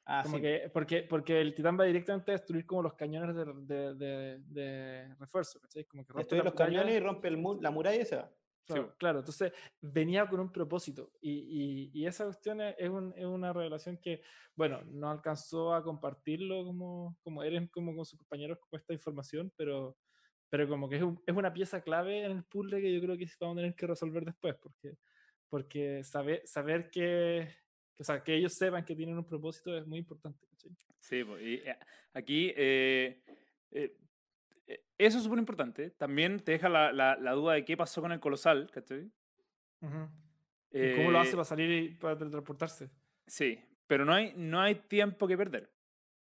Ah, Como sí. que, porque, porque el titán va directamente a destruir como los cañones de, de, de- de refuerzo, ¿cachai? Como que rompe Destruye los cañones y rompe el mu- la muralla y se va. Claro, po. claro, entonces venía con un propósito y, y- y esa cuestión es, un- es una revelación que, bueno, no alcanzó a compartirlo como, como Eren, como con sus compañeros con esta información, pero, pero como que es, un- es una pieza clave en el puzzle que yo creo que vamos a tener que resolver después, porque, porque saber, saber que, que, o sea, que ellos sepan que tienen un propósito es muy importante. Sí, po, y eh, aquí eh, eh, eso es súper importante. También te deja la, la, la duda de qué pasó con el colosal, ¿cachai? ¿Y cómo lo hace Eh, para salir y para teletransportarse? Sí, pero no hay, no hay tiempo que perder.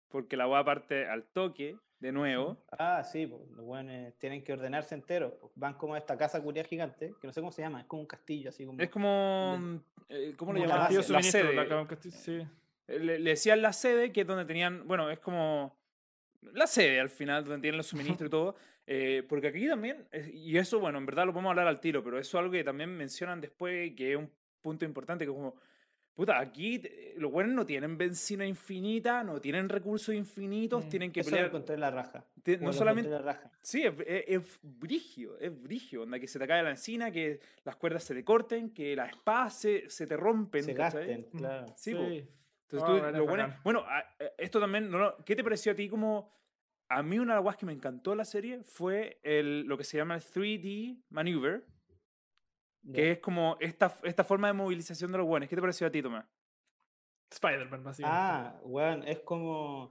Porque la weá parte al toque, de nuevo. Ah, sí, pues, los weones tienen que ordenarse enteros. pues, Van como a esta casa curia gigante, que no sé cómo se llama, es como un castillo así como. Es como. eh, ¿Cómo le como llaman? la La sede. la sí. Eh, Le, le decían la sede, que es donde tenían. Bueno, es como. La sede al final, donde tienen los suministros y todo. eh, porque aquí también. eh, Y eso, bueno, en verdad lo podemos hablar al tiro, pero eso es algo que también mencionan después, que es un punto importante, que es como. Puta, aquí eh, los buenos no tienen benzina infinita, no tienen recursos infinitos, Mm, tienen que Eso pelear. encontré en la raja. Te- no solamente. la raja. Sí, es, es, es brigio, es brigio, onda, que se te cae la encina, que las cuerdas se te corten, que las espadas se, se te rompen. Se gasten, Mm. claro. Sí, po. Entonces, Ah, tú, bueno, lo bueno, bueno, a- a- esto también, no, no, ¿qué te pareció a ti como... A mí una de las cosas que me encantó de la serie fue el, lo que se llama el 3D Maneuver, Ya. que es como esta, esta forma de movilización de los buenos. ¿Qué te pareció a ti, Tomás? Spider-Man, básicamente. Ah, weón, es como.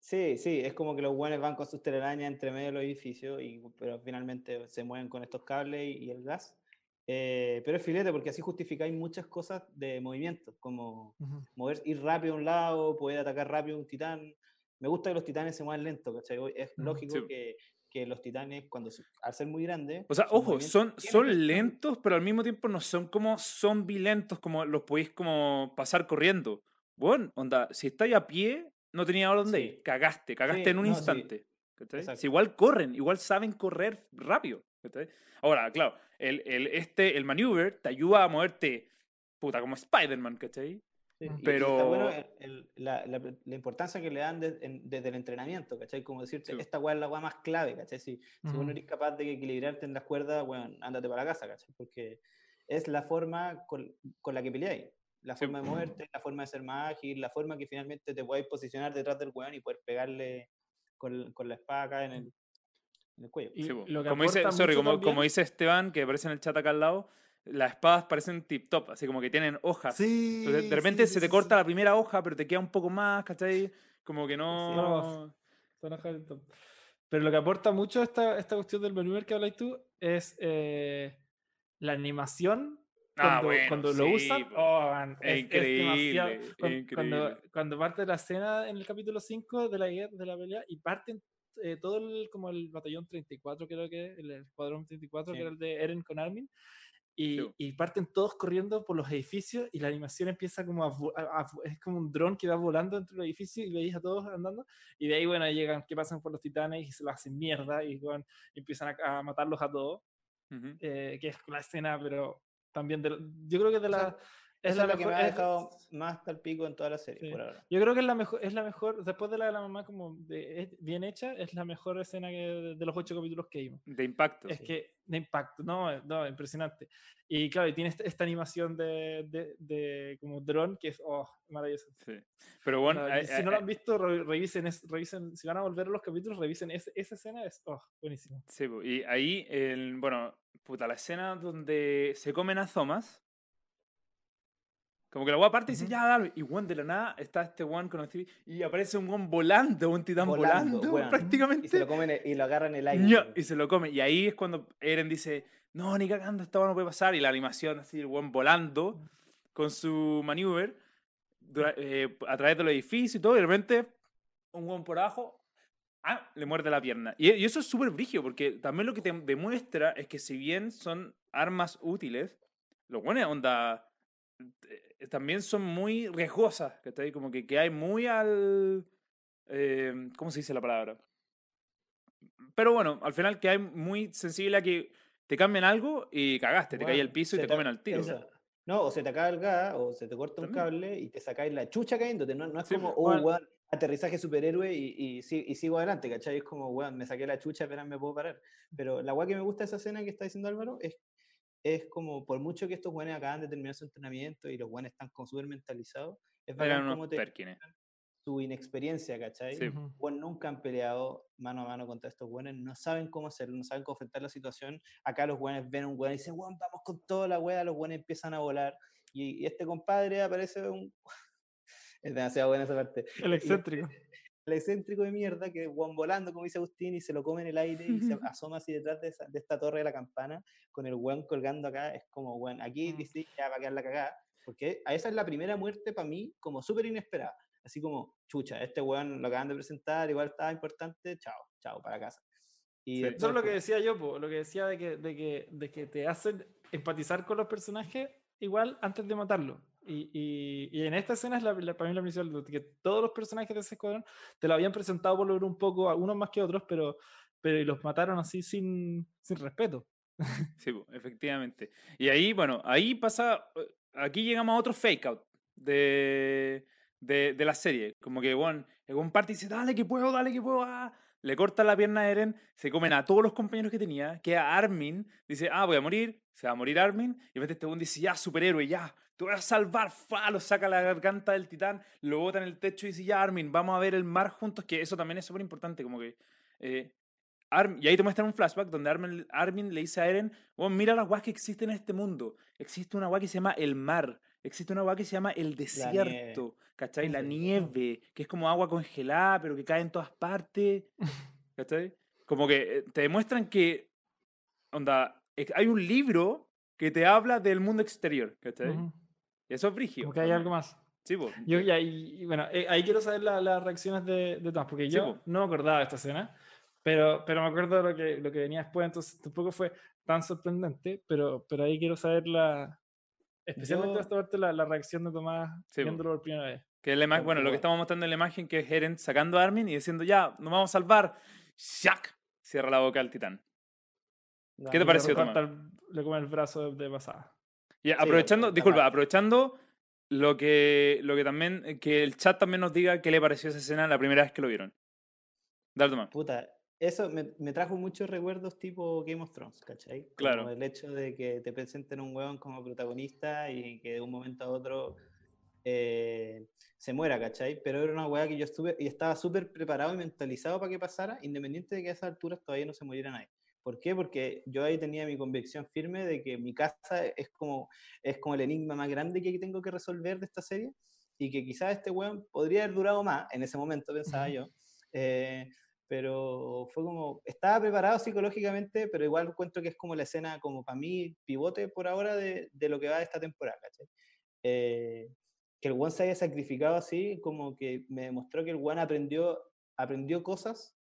Sí, sí, es como que los weones van con sus telarañas entre medio de los edificios, y, pero finalmente se mueven con estos cables y, y el gas. Eh, pero es filete porque así justificáis muchas cosas de movimiento, como Ujú. mover, ir rápido a un lado, poder atacar rápido a un titán. Me gusta que los titanes se muevan lento, ¿cachai? Es lógico Sí. que, que los titanes, cuando al ser muy grandes. O sea, ojo, son, son lentos, pero al mismo tiempo no son como zombie lentos, como los podéis como pasar corriendo. Bueno, onda, si estáis a pie, no tenía a dónde Sí. ir. Cagaste, cagaste Sí, en un no, sí. instante. Si igual corren, igual saben correr rápido. Ahora, claro, el, el, este, el maneuver te ayuda a moverte, puta, como Spider-Man, ¿cachai? Sí, Mm. y- está bueno Pero- el- el- la, la- la importancia que le dan de- en- desde el entrenamiento, ¿cachai? Como decirte, Sí. esta weá es la weá más clave, ¿cachai? Si, si vos no eres capaz de equilibrarte en las cuerdas, bueno, ándate para la casa, ¿cachai? Porque es la forma con, con la que peleáis. La Sí. forma de moverte, la forma de ser más ágil, la forma que finalmente te podáis posicionar detrás del weón y poder pegarle con, con la espada acá en el, en el cuello. Y Sí, lo que como, dice, sorry, como, como también- dice Esteban, que aparece en el chat acá al lado, las espadas parecen tip top, así como que tienen hojas. Sí, Entonces, de repente sí, se te sí, corta sí. la primera hoja, pero te queda un poco más, ¿cachai? Como que no... Son hojas de top. Pero lo que aporta mucho esta, esta cuestión del maneuver que habláis tú es eh, la animación. Ah, Cuando, bueno, cuando lo sí, usan, po. oh, man, Es increíble, demasiado- es cuan- Cuando, increíble. cuando parte la escena en el capítulo 5 de la guerra, de la pelea, y parten eh, todo el, como el batallón 34, creo que el escuadrón 34, que Sí. era el de Eren con Armin, y, Sí, y parten todos corriendo por los edificios y la animación empieza como a, a- a- es como un dron que va volando entre los edificios y veis a todos andando y de ahí bueno llegan que pasan por los titanes y se los hacen mierda y bueno, empiezan a, a matarlos a todos Ujú. eh, que es la escena pero también de, lo- yo creo que de O sea, la Es la es la que mejor. me ha es- dejado más tal pico en toda la serie, Sí. por ahora. Yo creo que es la mejor, es la mejor, después de la de la mamá como de- es bien hecha, es la mejor escena que, de, de los ocho capítulos que vimos. De impacto. Es que de impacto, no, no, impresionante. Y claro, y tiene esta, esta animación de, de, de como dron que es, oh, maravilloso. Sí. Pero bueno, No, hay- si hay- no lo han visto, re- revisen, es- revisen, si van a volver a los capítulos, revisen ese- esa escena, es, oh, buenísimo. Sí, y ahí, el, bueno, puta, la escena donde se comen a Thomas. Como que la weá parte y dice, Ujú. ya, dale. Y weón, de la nada está este weón con el Y aparece un weón volando, un titán volando, weón. prácticamente. Y se lo comen e- y lo agarran en el aire. Y se lo come. Y ahí es cuando Eren dice, no, ni cagando, esta weá no puede pasar. Y la animación así, el weón volando con su maneuver eh, a través del edificio y todo. Y de repente, un weón por abajo, ah, le muerde la pierna. Y, y eso es súper brigio, porque también lo que te demuestra es que si bien son armas útiles, los buenos onda eh, también son muy riesgosas, ¿cachai? Como que, que hay muy al... eh, ¿Cómo se dice la palabra? Pero bueno, al final que hay muy sensible a que te cambien algo y cagaste, te cae al piso y se te comen al tiro. esa. No, o se te acaba el gas, o se te corta un También. cable y te sacáis la chucha cayéndote. No, no es Sí, como, po. oh, Bueno. weón, aterrizaje superhéroe y, y, y sigo adelante, ¿cachai? Es como, weón, me saqué la chucha, apenas me puedo parar. Pero la weá que me gusta de esa escena que está diciendo Álvaro es, es como, por mucho que estos weones acaban de terminar su entrenamiento y los weones están como súper mentalizados, es verdad como te su inexperiencia, ¿cachai? Sí. Weón, nunca han peleado mano a mano contra estos weones, no saben cómo hacerlo, no saben cómo enfrentar la situación. Acá los weones ven a un weón y dicen, weón, vamos con toda la wea, los weones empiezan a volar. Y, y este compadre aparece un. es demasiado buena esa parte. El excéntrico. El excéntrico de mierda que weón volando, como dice Agustín, y se lo come en el aire y se asoma así detrás de, esa- de esta torre de la campana con el weón colgando acá. Es como, weón, aquí Mm. dice ya va a quedar la cagada. Porque a esa es la primera muerte para mí como súper inesperada. Así como, chucha, este weón lo acaban de presentar, igual estaba importante, chao, chao, para casa. Y Sí. después Eso es lo que decía yo, po, lo que decía de que, de, que, de que te hacen empatizar con los personajes igual antes de matarlo. Y, y, y en esta escena es la, la- para mí la principal, que todos los personajes de ese escuadrón te lo habían presentado por lo menos un poco, algunos más que otros, pero, pero los mataron así sin, sin respeto. Sí, efectivamente. Y ahí, bueno, ahí pasa. Aquí llegamos a otro fake out de, de, de la serie. Como que, bueno, buen parte dice, dale que puedo, dale que puedo. ah". Le corta la pierna a Eren, se comen a todos los compañeros que tenía, queda Armin, dice, ah, voy a morir, se va a morir Armin, y de repente este dice, ya, superhéroe, ya, te voy a salvar, fa, lo saca la garganta del titán, lo bota en el techo y dice, ya, Armin, vamos a ver el mar juntos, que eso también es súper importante, como que... eh, y ahí te muestran un flashback donde Armin, Armin le dice a Eren, "Weón, mira las guas que existen en este mundo. Existe una gua que se llama el mar, existe una gua que se llama el desierto, ¿cachai? La nieve, que es como agua congelada, pero que cae en todas partes, ¿cachai? Como que eh, te demuestran que, onda, hay un libro que te habla del mundo exterior, ¿cachai? Eso es brigio. Como que hay algo más. Sí, po. Yo, y ahí- bueno, eh, ahí quiero saber la- las reacciones de, de Tomás, porque Sí, yo po. no me acordaba de esta escena, pero, pero me acuerdo de lo que, lo que venía después, entonces tampoco fue tan sorprendente, pero, pero ahí quiero saber la, especialmente Yo- esta parte, la, la reacción de Tomás Sí, viéndolo por primera vez. Que la ima- Tal bueno, lo que estamos mostrando en la imagen que es Eren sacando a Armin y diciendo, ya, nos vamos a salvar. ¡Shack! Cierra la boca al titán. ¿Qué te pareció, el- Le come el brazo de, de pasada. Y aprovechando, disculpa, aprovechando lo que, lo que también, que el chat también nos diga qué le pareció esa escena la primera vez que lo vieron. Dale, Tomás. Puta, eso me, me trajo muchos recuerdos tipo Game of Thrones, ¿cachai? Como Claro. el hecho de que te presenten un hueón como protagonista y que de un momento a otro eh, se muera, ¿cachai? Pero era una hueá que yo estuve y estaba súper preparado y mentalizado para que pasara, independiente de que a esas alturas todavía no se muriera nadie. ¿Por qué? Porque yo ahí tenía mi convicción firme de que mi casa es como, es como el enigma más grande que tengo que resolver de esta serie y que quizás este weón podría haber durado más, en ese momento pensaba yo, eh, pero fue como, estaba preparado psicológicamente, pero igual encuentro que es como la escena, como para mí, pivote por ahora de, de lo que va de esta temporada. Eh, que el One se haya sacrificado así, como que me demostró que el One aprendió, aprendió cosas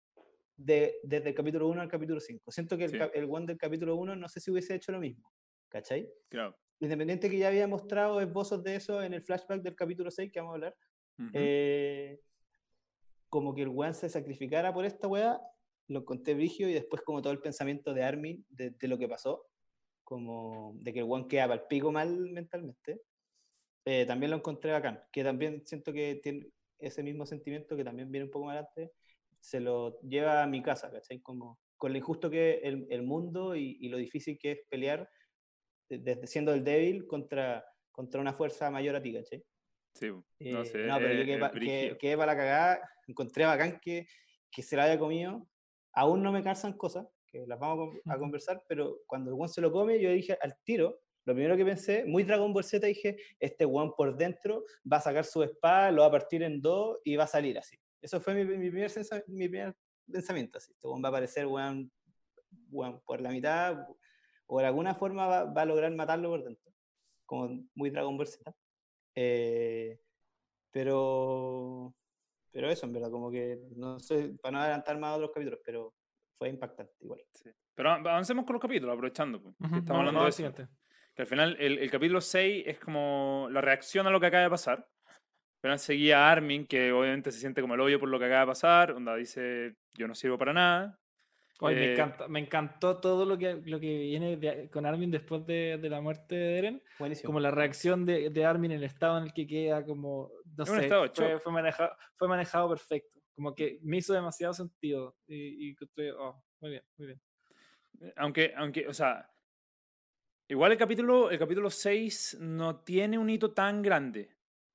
de, desde el capítulo 1 al capítulo 5. Siento que el, Sí. el One del capítulo 1 no sé si hubiese hecho lo mismo, ¿cachai? Claro. Independiente que ya había mostrado esbozos de eso en el flashback del capítulo 6 que vamos a hablar, Ujú. eh, como que el weón se sacrificara por esta weá, lo encontré brigio y después como todo el pensamiento de Armin de, de lo que pasó, como de que el weón queda el pico mal mentalmente. eh, también lo encontré bacán, que también siento que tiene ese mismo sentimiento que también viene un poco más adelante, se lo lleva a mi casa, ¿cachai? Como con lo injusto que es el, el mundo y, y, lo difícil que es pelear desde siendo el débil contra, contra una fuerza mayor a ti, ¿cachai? Sí, no Eh, sé. no, pero yo es- que, es pa- que, que para la cagada, encontré bacán que, que se la haya comido. Aún no me calzan cosas, que las vamos a conversar, pero cuando el one se lo come, yo dije al tiro, lo primero que pensé, muy Dragon Ball Z, dije, este one por dentro va a sacar su espada, lo va a partir en dos y va a salir así. Eso fue mi, mi primer, mi primer pensamiento, así. Este one va a aparecer one, one por la mitad, o de alguna forma va, va a lograr matarlo por dentro, como muy Dragon Ball Z. Eh, pero, pero eso, en verdad, como que, no sé, para no adelantar más a otros capítulos, pero fue impactante igual. Sí. Pero av- avancemos con los capítulos, aprovechando. pues, que Ujú, estamos vamos- hablando vamos de siguiente. Que al final el, el capítulo 6 es como la reacción a lo que acaba de pasar. Final seguía a Armin, que obviamente se siente como el hoyo por lo que acaba de pasar. Onda dice, yo no sirvo para nada. Oye, me, Eh, encanta, me encantó todo lo que, lo que viene de- con Armin después de, de la muerte de Eren. Buenísimo. Como la reacción de, de Armin, el estado en el que queda, como, no sé, fue, fue manejado, fue manejado perfecto. Como que me hizo demasiado sentido. Y, y oh, muy bien, muy bien. Aunque, aunque, o sea, igual el capítulo, el capítulo 6 no tiene un hito tan grande,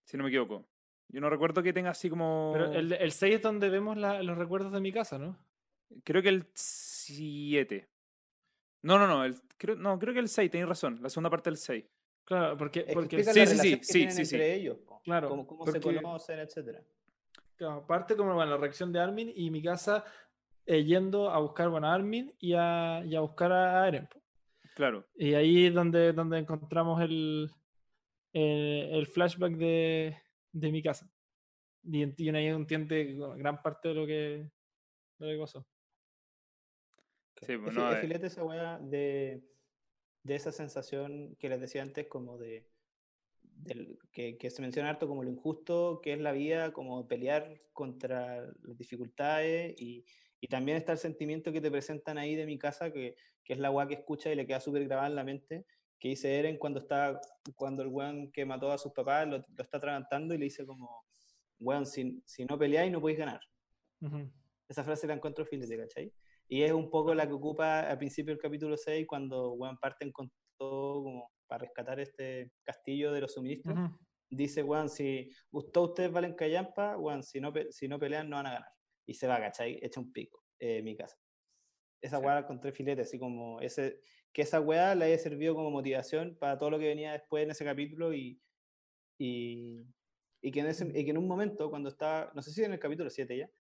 si no me equivoco. Yo no recuerdo que tenga así como... Pero el, el 6 es donde vemos la- los recuerdos de mi casa, ¿no? Creo que el 7. No, no, no, el, creo, no, creo que el 6, tenéis razón, la segunda parte del 6. Claro, porque, porque sí, sí, sí, sí, sí, entre ellos, Claro, cómo, cómo se porque- conocen, etcétera. Claro, parte como bueno, la reacción de Armin y mi casa eh, yendo a buscar bueno, a Armin y a, y a buscar a Eren. po. Claro. Y ahí es donde, donde encontramos el, el, el flashback de, de mi casa. Y, y ahí entiende bueno, gran parte de lo que, de lo que pasó. Sí, Es, pues, fi- no, es eh, filete esa weá de, de esa sensación que les decía antes, como de del- que, que se menciona harto como lo injusto que es la vida, como pelear contra las dificultades y, y también está el sentimiento que te presentan ahí de mi casa, que, que es la weá que escucha y le queda súper grabada en la mente, que dice Eren cuando está cuando el weón que mató a sus papás lo, lo está atragantando y le dice como, weón, si, si no peleáis no podéis ganar. Ujú. Esa frase la encuentro filete, ¿cachai? Y es un poco la que ocupa al principio del capítulo 6, cuando weón, parten con todo como para rescatar este castillo de los suministros. Ujú. Dice, weón, si todos ustedes valen callampa, weón, si no, si no pelean no van a ganar. Y se va, ¿cachai? Echa un pico, eh, mi casa. Esa Sí. weá la encontré filete, así como ese, que esa weá le haya servido como motivación para todo lo que venía después en ese capítulo y, y, y que, en ese, y que en un momento, cuando está, no sé si en el capítulo 7 ya,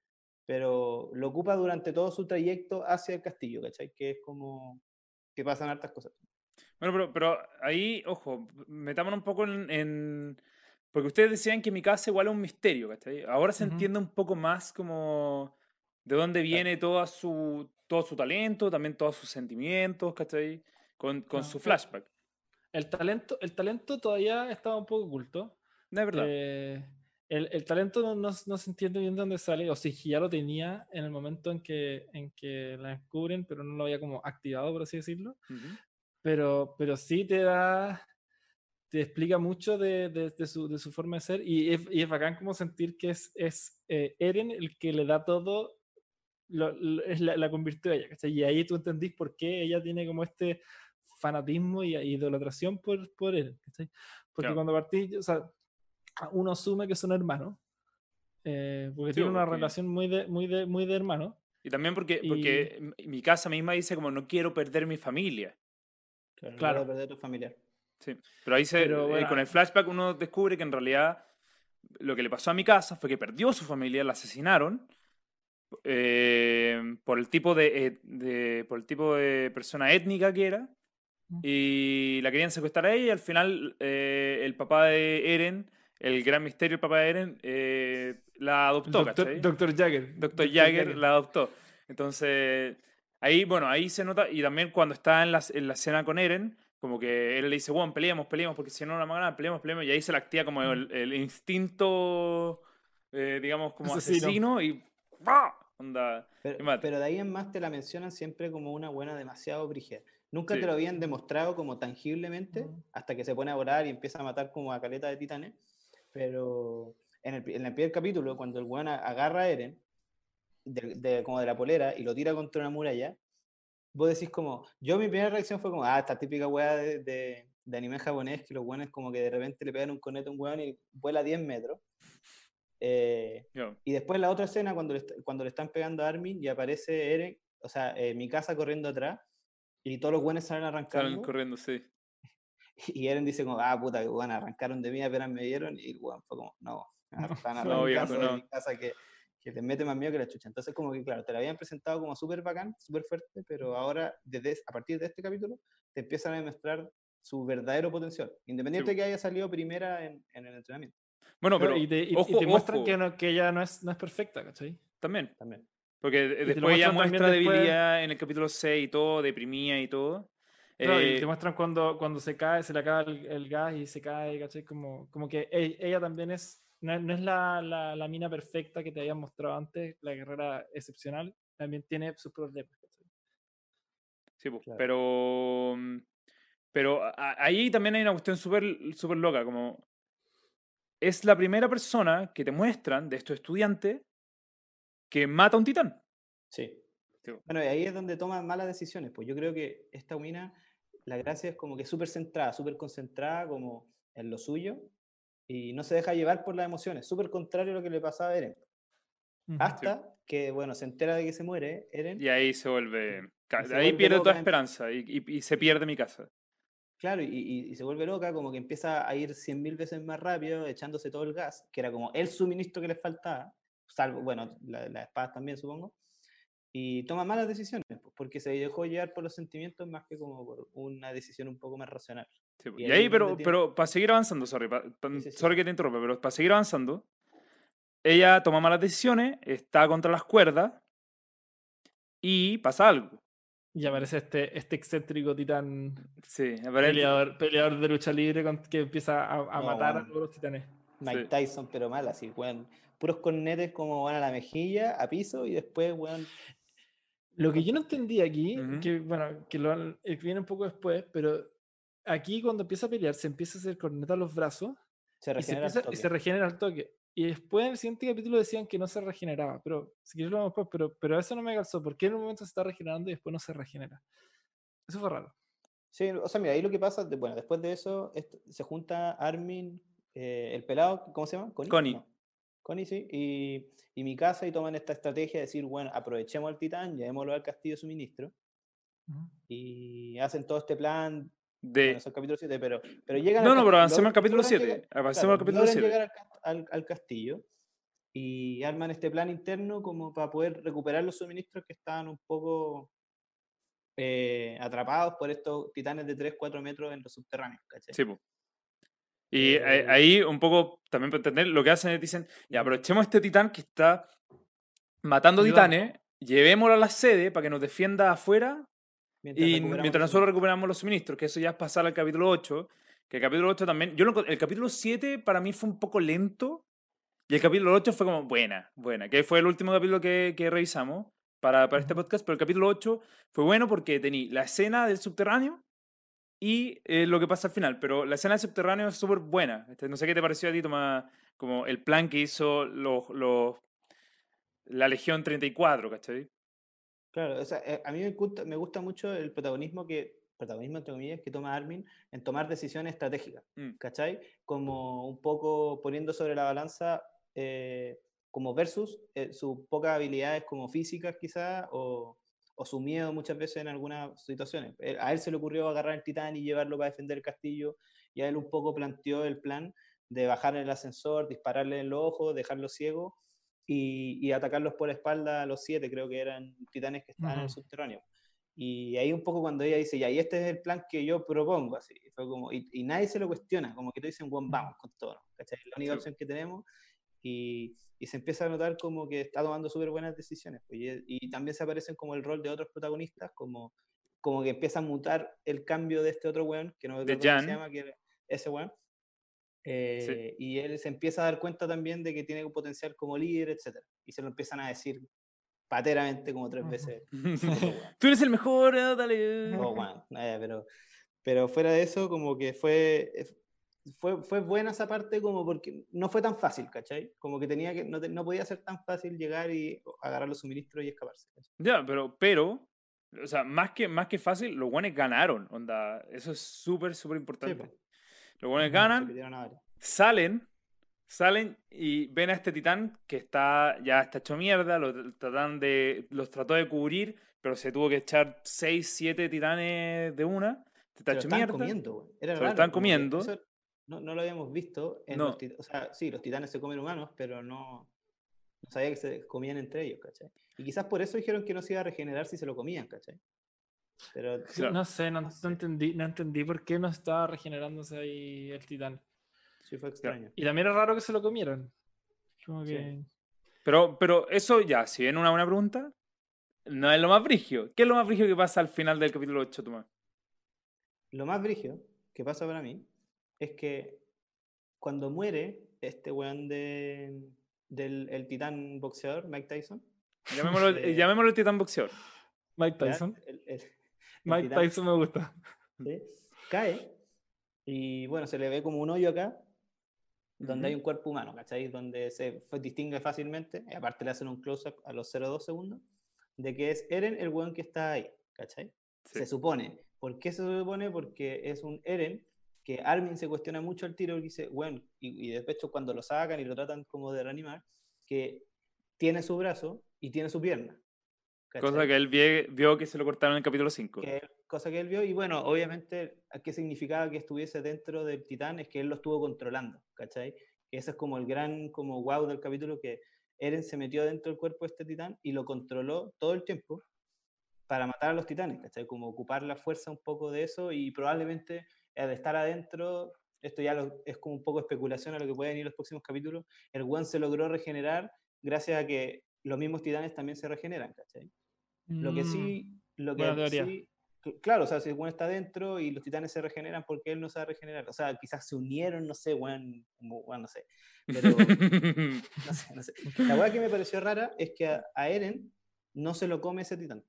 pero lo ocupa durante todo su trayecto hacia el castillo, ¿cachai? Que es como que pasan hartas cosas. Bueno, pero, pero ahí, ojo, metámonos un poco en, en- Porque ustedes decían que mi casa igual es un misterio, ¿cachai? Ahora se Ujú. entiende un poco más como de dónde viene toda su, todo su talento, también todos sus sentimientos, ¿cachai? Con, con Ah, su flashback. El talento, el talento todavía estaba un poco oculto. No es verdad. Eh, el, el talento no, no, no se entiende bien de dónde sale, o si ya lo tenía en el momento en que, en que la descubren, pero no lo había como activado, por así decirlo. Ujú. Pero, pero sí te da, te explica mucho de, de- de su, de su forma de ser y es, y es bacán como sentir que es, es eh, Eren el que le da todo, lo- lo- es la, la convirtió a ella, ¿cachai? Y ahí tú entendís por qué ella tiene como este fanatismo y, y idolatración por, por él, ¿cachai? Porque Claro. cuando partís, o sea, uno asume que son hermanos, eh, porque Sí, tienen una porque- relación muy de, muy de, muy de hermano. Y también porque, y- porque m- mi casa misma dice como no quiero perder mi familia. Claro. Claro. No perder tu familiar. Sí. Pero ahí se, Pero eh, bueno, con el flashback uno descubre que en realidad lo que le pasó a mi casa fue que perdió su familia, la asesinaron eh, por el tipo de, de- por el tipo de persona étnica que era y la querían secuestrar a ella y al final eh, el papá de Eren, el gran misterio el papá de Eren, eh, la adoptó, Doctor. Dr. Jagger. Dr. Jagger la adoptó. Entonces, ahí, bueno, ahí se nota, y también cuando está en la, en la escena con Eren, como que él le dice, bueno, peleemos, peleemos, porque si no, no vamos a ganar, peleemos, peleemos, y ahí se le activa como el, el instinto, eh, digamos, como Asesino. asesino, y ¡ah! Onda, Pero, pero de ahí en más te la mencionan siempre como una buena demasiado brígida. Nunca Sí. te lo habían demostrado como tangiblemente Ujú. hasta que se pone a volar y empieza a matar como a caleta de titanes. Pero en el, en el primer capítulo, cuando el weón a- agarra a Eren, de, de- como de la polera, y lo tira contra una muralla, vos decís como, yo mi primera reacción fue como, ah, esta típica weá de, de, de anime japonés, que los weones como que de repente le pegan un conete a un weón y vuela 10 metros. Eh, Yo, y después la otra escena, cuando le, cuando le están pegando a Armin y aparece Eren, o sea, eh, mi casa corriendo atrás, y todos los buenos salen arrancando. Salen corriendo, sí. Y Eren dice como, ah, puta, que bueno, arrancaron de mí, apenas me vieron, y el weón fue como, no, están no, arrancando de no. mi casa que, que te mete más miedo que la chucha. Entonces, como que, claro, te la habían presentado como súper bacán, súper fuerte, pero ahora, desde, es- a partir de este capítulo, te empiezan a demostrar su verdadero potencial, independiente de po. que haya salido primera en, en el entrenamiento, Bueno, Claro, pero y te, y- y ojo, te muestran que, no- que ella no es, no es perfecta, ¿cachai? también. también. Porque después ella muestra después- debilidad en el capítulo 6 y todo, deprimida y todo. Claro, y Eh, te muestran cuando, cuando se cae, se le acaba el, el gas y se cae, ¿cachai? Como, como que e- ella también es, no es, no es la, la, la mina perfecta que te habían mostrado antes, la guerrera excepcional, también tiene sus problemas, ¿cachai? Sí, po, Claro. pero. mm, Pero ahí también hay una cuestión súper súper loca, como. Es la primera persona que te muestran de estos estudiantes que mata a un titán. Sí. Bueno, y ahí es donde toman malas decisiones. Pues yo creo que esta mina, la gracia es como que súper centrada, súper concentrada como en lo suyo y no se deja llevar por las emociones. Súper contrario a lo que le pasaba a Eren. Hasta que, bueno, se entera de que se muere Eren. Y ahí se vuelve. se ahí vuelve pierde toda esperanza y, y- y se pierde mi casa. Claro, y, y- y se vuelve loca, como que empieza a ir 100.000 veces más rápido, echándose todo el gas, que era como el suministro que les faltaba, salvo, bueno, la- las espadas también, supongo. Y toma malas decisiones, porque se dejó llevar por los sentimientos más que como por una decisión un poco más racional. Sí. Y y ahí pero, tiene- pero para seguir avanzando, sorry, pa- pa- sí, sí. sorry que te interrumpa, pero para seguir avanzando, ella toma malas decisiones, está contra las cuerdas y pasa algo. Y aparece este, este excéntrico titán Sí, aparece. peleador, peleador de lucha libre con- que empieza a, a No, matar a todos los titanes. Mike Sí. Tyson, pero mal, así, weón. Puros cornetes como van a la mejilla, a piso, y después, weón, Lo que yo no entendí aquí, que bueno, que lo han- eh, que viene un poco después, pero aquí cuando empieza a pelear se empieza a hacer corneta a los brazos se y se, regenera el empieza- y toque. se regenera al toque. Y después en el siguiente capítulo decían que no se regeneraba, pero si quieres lo vemos después, pero, pero eso no me calzó. ¿Por qué en un momento se está regenerando y después no se regenera? Eso fue raro. Sí, o sea, mira, ahí lo que pasa, de- bueno, después de eso esto- se junta Armin, eh, el pelado, ¿cómo se llama? Connie. Connie. No. Connie, sí, y, y mi casa y toman esta estrategia de decir, bueno, aprovechemos al titán, llevémoslo al castillo de suministro Ujú. y hacen todo este plan. De... Bueno, son capítulo 7, pero, pero llegan No, no, pero avancemos al capítulo logran 7. llegar- Avancemos claro, al capítulo logran 7. llegar al, cast- al- al castillo y arman este plan interno como para poder recuperar los suministros que estaban un poco eh, atrapados por estos titanes de 3-4 metros en los subterráneos. ¿cachai? Sí, po. Y Eh, ahí un poco también para entender lo que hacen es dicen, ya aprovechemos este titán que está matando titanes, llevémoslo a la sede para que nos defienda afuera mientras y mientras nosotros recuperamos los suministros, que eso ya es pasar al capítulo 8, que el capítulo 8 también, yo lo el capítulo 7 para mí fue un poco lento y el capítulo 8 fue como buena, buena, que fue el último capítulo que, que revisamos para, para este podcast, pero el capítulo 8 fue bueno porque tenía la escena del subterráneo y eh, lo que pasa al final, pero la escena del subterráneo es súper buena. Este, no sé qué te pareció a ti, Tomás, como el plan que hizo los, los, la Legión 34, ¿cachai? Claro, o sea, eh, a mí me gusta, me gusta mucho el protagonismo que, protagonismo entre comillas, que toma Armin en tomar decisiones estratégicas, Mm. ¿cachai? Como un poco poniendo sobre la balanza eh, como versus eh, sus pocas habilidades como físicas quizás o, o su miedo muchas veces en algunas situaciones. Él- A él se le ocurrió agarrar el titán y llevarlo para defender el castillo y a él un poco planteó el plan de bajar el ascensor, dispararle en los ojos, dejarlo ciego y, y atacarlos por la espalda a los siete, creo que eran titanes que estaban en el subterráneo. Y ahí un poco cuando ella dice, ya, y este es el plan que yo propongo, así, fue como, y, y nadie se lo cuestiona, como que tú dicen, bueno, vamos con todo, ¿no? ¿cachai? La única Sí. opción que tenemos, y, y se empieza a notar como que está tomando súper buenas decisiones, pues, y, y también se aparecen como el rol de otros protagonistas, como, como que empieza a mutar el cambio de este otro weón, que no me acuerdo cómo se llama, que ese weón, eh, y él se empieza a dar cuenta también de que tiene un potencial como líder, etc. Y se lo empiezan a decir pateramente como tres veces. Tú eres el mejor, eh, dale. Oh, weón, eh, pero, pero fuera de eso, como que fue, eh, fue, fue buena esa parte como porque no fue tan fácil, ¿cachai? Como que tenía que, no, te- no podía ser tan fácil llegar y agarrar los suministros y escaparse. ¿cachai? Ya, pero, pero, o sea, más que, más que fácil, los guanes ganaron, onda. Eso es súper, súper Sí, importante. po, Los se ganan, salen, salen y ven a este titán que está ya está hecho mierda, lo tratan de, los trató de cubrir, pero se tuvo que echar 6, 7 titanes de una. Está Se lo hecho mierda. comiendo, weón. Era Se lo que comiendo. eso no, no lo habíamos visto en No. los titanes. O sea, sí, los titanes se comen humanos, pero no, no sabía que se comían entre ellos, ¿cachai? Y quizás por eso dijeron que no se iba a regenerar si se lo comían, ¿cachai? Pero Sí, Claro. No sé, no, No entendí, no entendí por qué no estaba regenerándose ahí el titán. sí fue extraño. Y también era raro que se lo comieran. Como Sí. que. Pero, pero eso ya, si viene una buena pregunta, no es lo más brigio. ¿Qué es lo más brigio que pasa al final del capítulo 8, Tomás? Lo más brigio que pasa para mí es que cuando muere este weón de, del el titán boxeador, Mike Tyson, Llamémoslo, Eh, llamémoslo el titán boxeador. Mike. Tyson. El- el Mike Tyson me gusta. ¿sí? cae y bueno, se le ve como un hoyo acá donde hay Ujú. un cuerpo humano, ¿cachai? Donde se distingue fácilmente, y aparte le hacen un close-up a los 0,2 segundos, de que es Eren el weón que está ahí, ¿cachai? Sí. Se supone. ¿Por qué se supone? Porque es un Eren que Armin se cuestiona mucho el tiro y dice, bueno, y, y de hecho cuando lo sacan y lo tratan como de reanimar, que tiene su brazo y tiene su pierna. Cosa ¿cachai? que él vie- vio que se lo cortaron en el capítulo 5. que- cosa que él vio, y bueno, obviamente, ¿a ¿qué significaba que estuviese dentro del titán? Es que él lo estuvo controlando, ¿cachai? Que ese es como el gran, como wow del capítulo, que Eren se metió dentro del cuerpo de este titán y lo controló todo el tiempo para matar a los titanes, ¿cachai? Como ocupar la fuerza un poco de eso y probablemente al estar adentro, esto ya lo- es como un poco especulación a lo que pueden ir los próximos capítulos, el One se logró regenerar gracias a que los mismos titanes también se regeneran, ¿cachai? Lo que Mm, sí, lo que sí, cl- claro, o sea, si el está dentro y los titanes se regeneran, porque él no se va a regenerar? O sea, quizás se unieron, no sé, weón, no sé. Pero, no sé, no sé. La weá que me pareció rara es que a, a Eren no se lo come ese titán.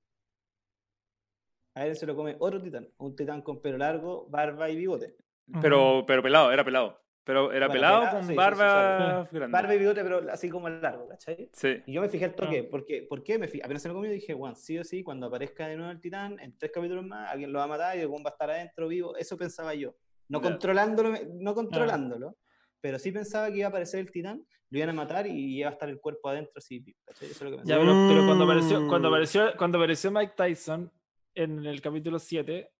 A Eren se lo come otro titán, un titán con pelo largo, barba y bigote. pero, pero pelado, era pelado. Pero era Bueno, pelado con sí, sí, sí, barba grande. Barba y bigote, pero así como largo, ¿cachai? Sí. Y yo me fijé el toque, Ah. porque, ¿por qué? Me fijé, apenas se lo comió dije, bueno, sí o sí, cuando aparezca de nuevo el titán, en tres capítulos más, alguien lo va a matar y el va a estar adentro vivo. Eso pensaba yo. No Ya. controlándolo, no controlándolo, pero sí pensaba que iba a aparecer el titán, lo iban a matar y iba a estar el cuerpo adentro así, ¿cachai? Eso es lo que Ya, pensaba. pero, pero cuando, apareció, cuando, Mm. apareció, cuando apareció Mike Tyson en el capítulo 7,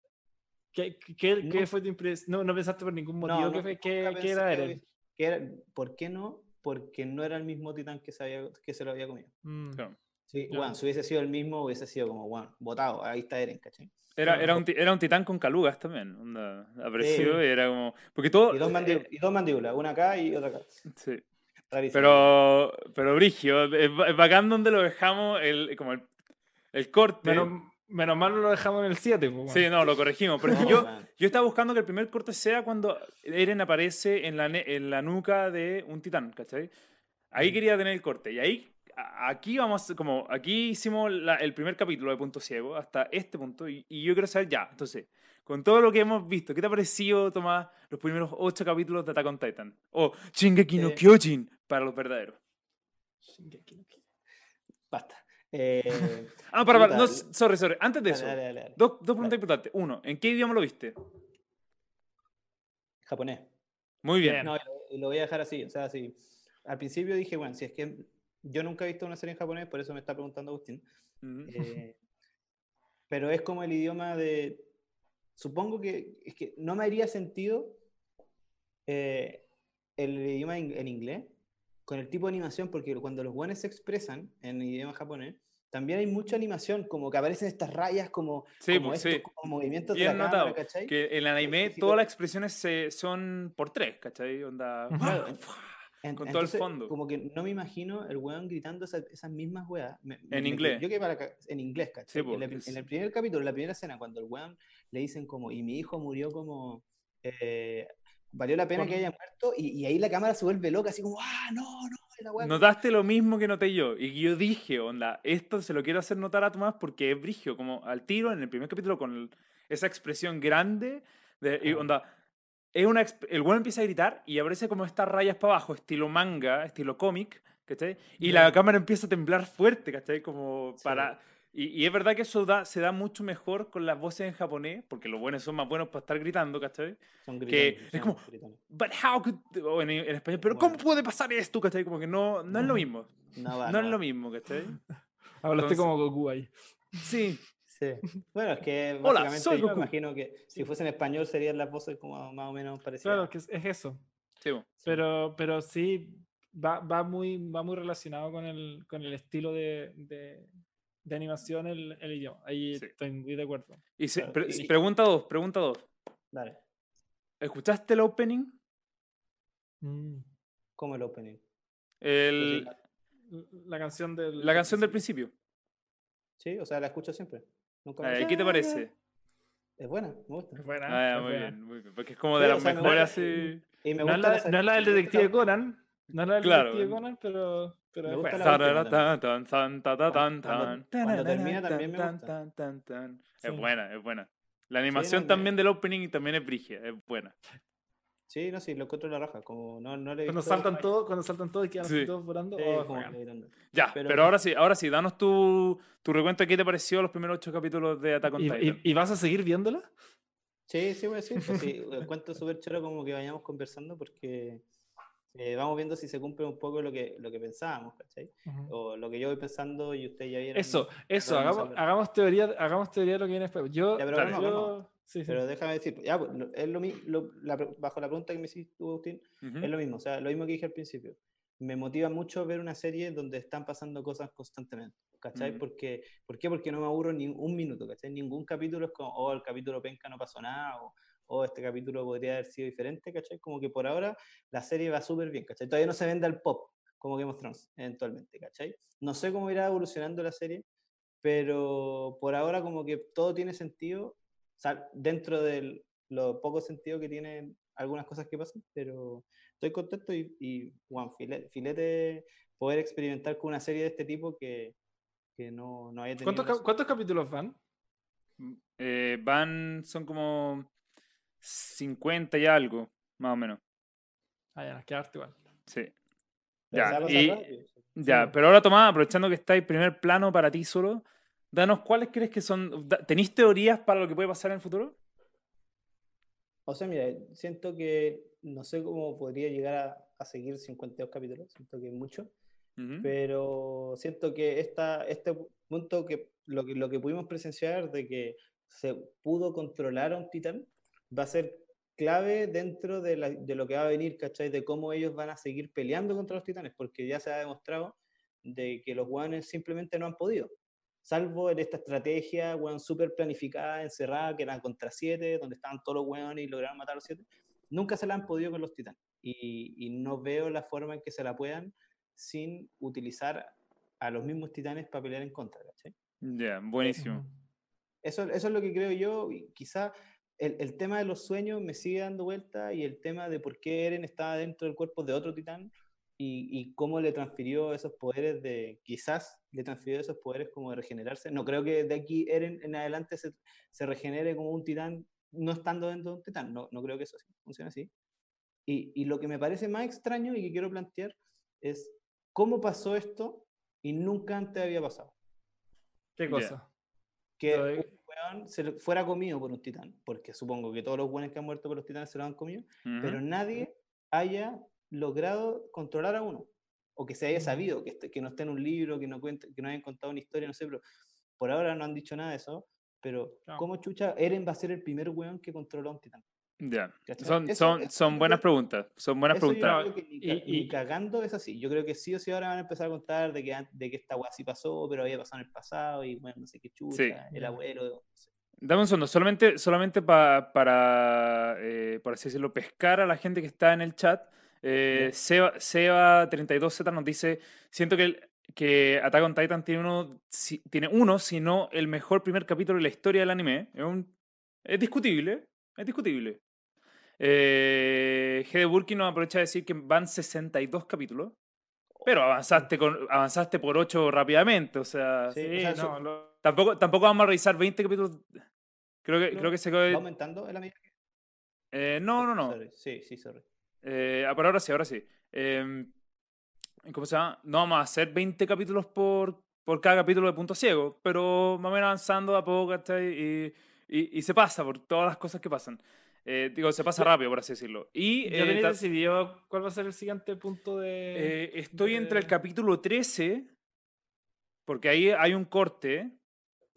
¿qué, qué, qué No. fue tu impresión? No, no pensaste por ningún No, motivo no, que, nunca que, era Eren. que era- ¿Por qué no? Porque no era el mismo titán que se, había- que se lo había comido. Mm. Sí, bueno, si hubiese sido el mismo, hubiese sido como, bueno, botado, ahí está Eren, ¿cachai? Era, era, un, era un titán con calugas también. onda, apareció Sí. y era como. Porque todo. Y dos, eh, y dos mandíbulas, una acá y otra acá. sí. Rarísimo. Pero, pero Brigio, es bacán donde lo dejamos, el, como el, el corte. Menos, menos mal no lo dejamos en el 7. pues, Sí, bueno. no, lo corregimos. Pero No, yo, man. yo estaba buscando que el primer corte sea cuando Eren aparece en la, en la nuca de un titán, ¿cachai? Ahí Mm. quería tener el corte. Y ahí, aquí vamos, como, aquí hicimos la- el primer capítulo de Punto Ciego hasta este punto. Y, y yo quiero saber ya, entonces, con todo lo que hemos visto, ¿qué te ha parecido, Tomás, los primeros ocho capítulos de Attack on Titan? O Shingeki no Eh. Kyojin, para los verdaderos. Basta. Eh, Ah, para, para, no, sorry, sorry. Antes de dale, eso, dale, dale, dale. dos, dos preguntas importantes. Uno, ¿en qué idioma lo viste? Japonés. Muy bien. No, y lo, lo voy a dejar así. O sea, sí. Al principio dije, bueno, si es que yo nunca he visto una serie en japonés, por eso me está preguntando Agustín. Ujú. Eh, pero es como el idioma de. Supongo que es que no me haría sentido eh, el idioma en, en inglés con el tipo de animación, porque cuando los guanes se expresan en idioma japonés, también hay mucha animación, como que aparecen estas rayas, como, Sí, como pues, estos sí. como movimientos Bien de la cámara, notado, ¿cachai? Que en el anime todas las expresiones se, son por tres, ¿cachai? Onda. Claro. En- con todo el entonces, fondo. Como que no me imagino el weón gritando esa- esas mismas weas. Me- En me- inglés. Yo que para en inglés, ¿cachai? Sí, po, en, el, es- en el primer capítulo, en la primera escena, cuando el weón le dicen como, y mi hijo murió como, eh, valió la pena Por- que haya muerto, y, y ahí la cámara se vuelve loca, así como, ah, no, no, la weá. Notaste lo mismo que noté yo. Y yo dije, onda, esto se lo quiero hacer notar a Tomás porque es brigio, como al tiro en el primer capítulo con el- esa expresión grande. De, y onda, es una, el weón empieza a gritar y aparece como estas rayas para abajo, estilo manga, estilo cómic, ¿cachai? Y Ya. la cámara empieza a temblar fuerte, ¿cachai? Como Sí. Y, y es verdad que eso da, se da mucho mejor con las voces en japonés, porque los buenos son más buenos para estar gritando, ¿cachai? Son que gritones, es son como-. But how could... o en, en español, pero Bueno. ¿cómo puede pasar esto, ¿cachai? Como que no, no es lo mismo. No va, No es va. lo mismo, ¿cachai? Hablaste Entonces- como Goku ahí. Sí. Sí. Bueno, es que Hola, básicamente soy yo Goku. me imagino que si fuese en español serían las voces como más o menos parecidas. Claro, que es, es eso. sí bo. Pero, pero sí, va, va, muy, va muy relacionado con el, con el estilo de, de, de animación el, el idioma. Ahí Sí. estoy muy de acuerdo. Y se- Claro, pre- y- pregunta dos, pregunta dos. Dale, ¿Escuchaste el opening? Mm. como el opening. El, La canción del. la canción del principio. Sí, o sea, la escucho siempre. Nunca me Eh, ¿Qué te parece? Es buena, me gusta. Es buena. Ah, es muy buena. bien, muy bien. Porque es como Sí, de o las mejores gusta- así. Y me No es, la, esa- no es la del detective Conan. No es la del Claro. detective Conan, pero, pero Me es gusta Cuando- termina también me. Es Sí. buena, es buena. La animación me- también del opening también es brigia, es buena. Sí, no, sí, lo encuentro la raja. Como no, no le Cuando saltan todos, cuando saltan todos y quedan Sí. todos volando. Sí, oh, como. Ya, pero, Pero- ahora sí, ahora sí, danos tu, tu recuento de qué te pareció los primeros ocho capítulos de Attack on ¿Y, Titan. y, y vas a seguir viéndola? Sí, sí, voy a decir. Pues sí, encuentro súper choro como que vayamos conversando porque eh, vamos viendo si se cumple un poco lo que, lo que pensábamos, ¿cachai? Ujú. O lo que yo voy pensando y ustedes ya vieron. Eso, eso, hagamos, hagamos teoría, hagamos teoría de lo que viene después. Yo, Ya, pero vamos. yo- sí, sí. Pero déjame decir, ya, pues, lo- es lo mismo, bajo la pregunta que me hiciste tú, Agustín, Ujú. es lo mismo, o sea, lo mismo que dije al principio. Me motiva mucho ver una serie donde están pasando cosas constantemente, ¿cachai? Ujú. Porque, ¿Por qué? Porque no me aburro ni un minuto, ¿cachai? Ningún capítulo es como, oh, el capítulo penca no pasó nada, o oh, este capítulo podría haber sido diferente, ¿cachai? Como que por ahora la serie va súper bien, ¿cachai? Todavía no se vende al pop, como Game of Thrones, eventualmente, ¿cachai? No sé cómo irá evolucionando la serie, pero por ahora como que todo tiene sentido, sal- dentro de lo poco sentido que tienen algunas cosas que pasan, pero estoy contento y, y bueno, file- filete poder experimentar con una serie de este tipo que, que no, no había tenido. ¿Cuántos, cuántos capítulos van? Eh, van, son como 50 y algo, más o menos. Ah, ya, nos igual. Sí. Ya, y, rápido. ya, Sí. pero ahora Tomás, aprovechando que está en primer plano para ti solo, danos cuáles crees que son. ¿Tenéis teorías para lo que puede pasar en el futuro? O sea, mira, siento que no sé cómo podría llegar a, a seguir 52 capítulos, siento que es mucho, pero siento que esta, este punto que lo, que lo que pudimos presenciar de que se pudo controlar a un titán va a ser clave dentro de, la- de lo que va a venir, ¿cachai? De cómo ellos van a seguir peleando contra los titanes, porque ya se ha demostrado de que los guanes simplemente no han podido. Salvo en esta estrategia, weón, súper planificada, encerrada, que era contra siete, donde estaban todos los weones y lograron matar a los siete. Nunca se la han podido con los titanes. Y, y no veo la forma en que se la puedan sin utilizar a los mismos titanes para pelear en contra, ¿cachai? Ya, buenísimo. Ujú. Eso, eso es lo que creo yo. Y quizá el, el tema de los sueños me sigue dando vuelta y el tema de por qué Eren estaba dentro del cuerpo de otro titán y, y cómo le transfirió esos poderes de, quizás le transfirió esos poderes como de regenerarse. No creo que de aquí Eren en adelante se, se regenere como un titán no estando dentro de un titán. No, no creo que eso funcione así. Y, y lo que me parece más extraño y que quiero plantear es cómo pasó esto y nunca antes había pasado ¿Qué cosa? que weón se fuera comido por un titán, porque supongo que todos los buenos que han muerto por los titanes se lo han comido, pero nadie haya logrado controlar a uno, o que se haya sabido, que, que no esté en un libro, que no, cuente, que no hayan contado una historia, no sé, pero por ahora no han dicho nada de eso, pero Claro. ¿cómo chucha Eren va a ser el primer weón que controló a un titán? Ya. ¿Cachai? Son, Eso- son, eso son buenas preguntas. Son buenas Eso yo preguntas. creo que ni, Y- ni y- cagando es así. Yo creo que sí o sí ahora van a empezar a contar de que, de que esta sí pasó, pero había pasado en el pasado y bueno, no sé qué chucha, el Ya. abuelo. no sé. Dame un segundo, solamente, solamente pa- para, eh, por así decirlo, pescar a la gente que está en el chat. Eh, Ya. Seba, Seba32Z nos dice, siento que, el- que Attack on Titan tiene uno, si- tiene uno, si no el mejor primer capítulo de la historia del anime. Es, un- es discutible, es discutible. Eh, G de Burki nos aprovecha de decir que van 62 capítulos. Pero avanzaste, con, avanzaste por 8 rápidamente, o sea. Sí, Sí, o sea, no, lo- Tampoco, tampoco vamos a revisar 20 capítulos. Creo que, No, creo que se ¿Va aumentando medida que- Eh, no, no, no. Sorry, Sí, sí, sorry. Eh, ah, pero ahora sí, ahora sí. Eh, ¿Cómo se llama? No vamos a hacer 20 capítulos por, por cada capítulo de Punto Ciego, pero vamos a ir avanzando a poco, ¿cachai? Y, y, y se pasa por todas las cosas que pasan. Eh, digo, se pasa rápido, por así decirlo. Y ¿Ya eh, decidido cuál va a ser el siguiente punto de...? eh, estoy entre el de- capítulo 13, porque ahí hay un corte,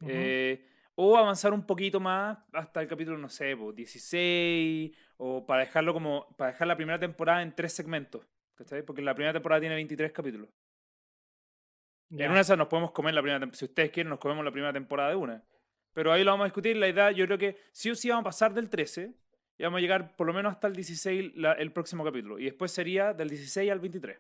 Ujú. eh, o avanzar un poquito más hasta el capítulo, no sé, po, 16, o para dejarlo como, para dejar la primera temporada en tres segmentos, ¿cachai? Porque la primera temporada tiene 23 capítulos. En una de esas nos podemos comer la primera temporada, si ustedes quieren nos comemos la primera temporada de una. Pero ahí lo vamos a discutir, la idea yo creo que sí o sí vamos a pasar del 13 y vamos a llegar por lo menos hasta el 16 la- el próximo capítulo. Y después sería del 16 al 23.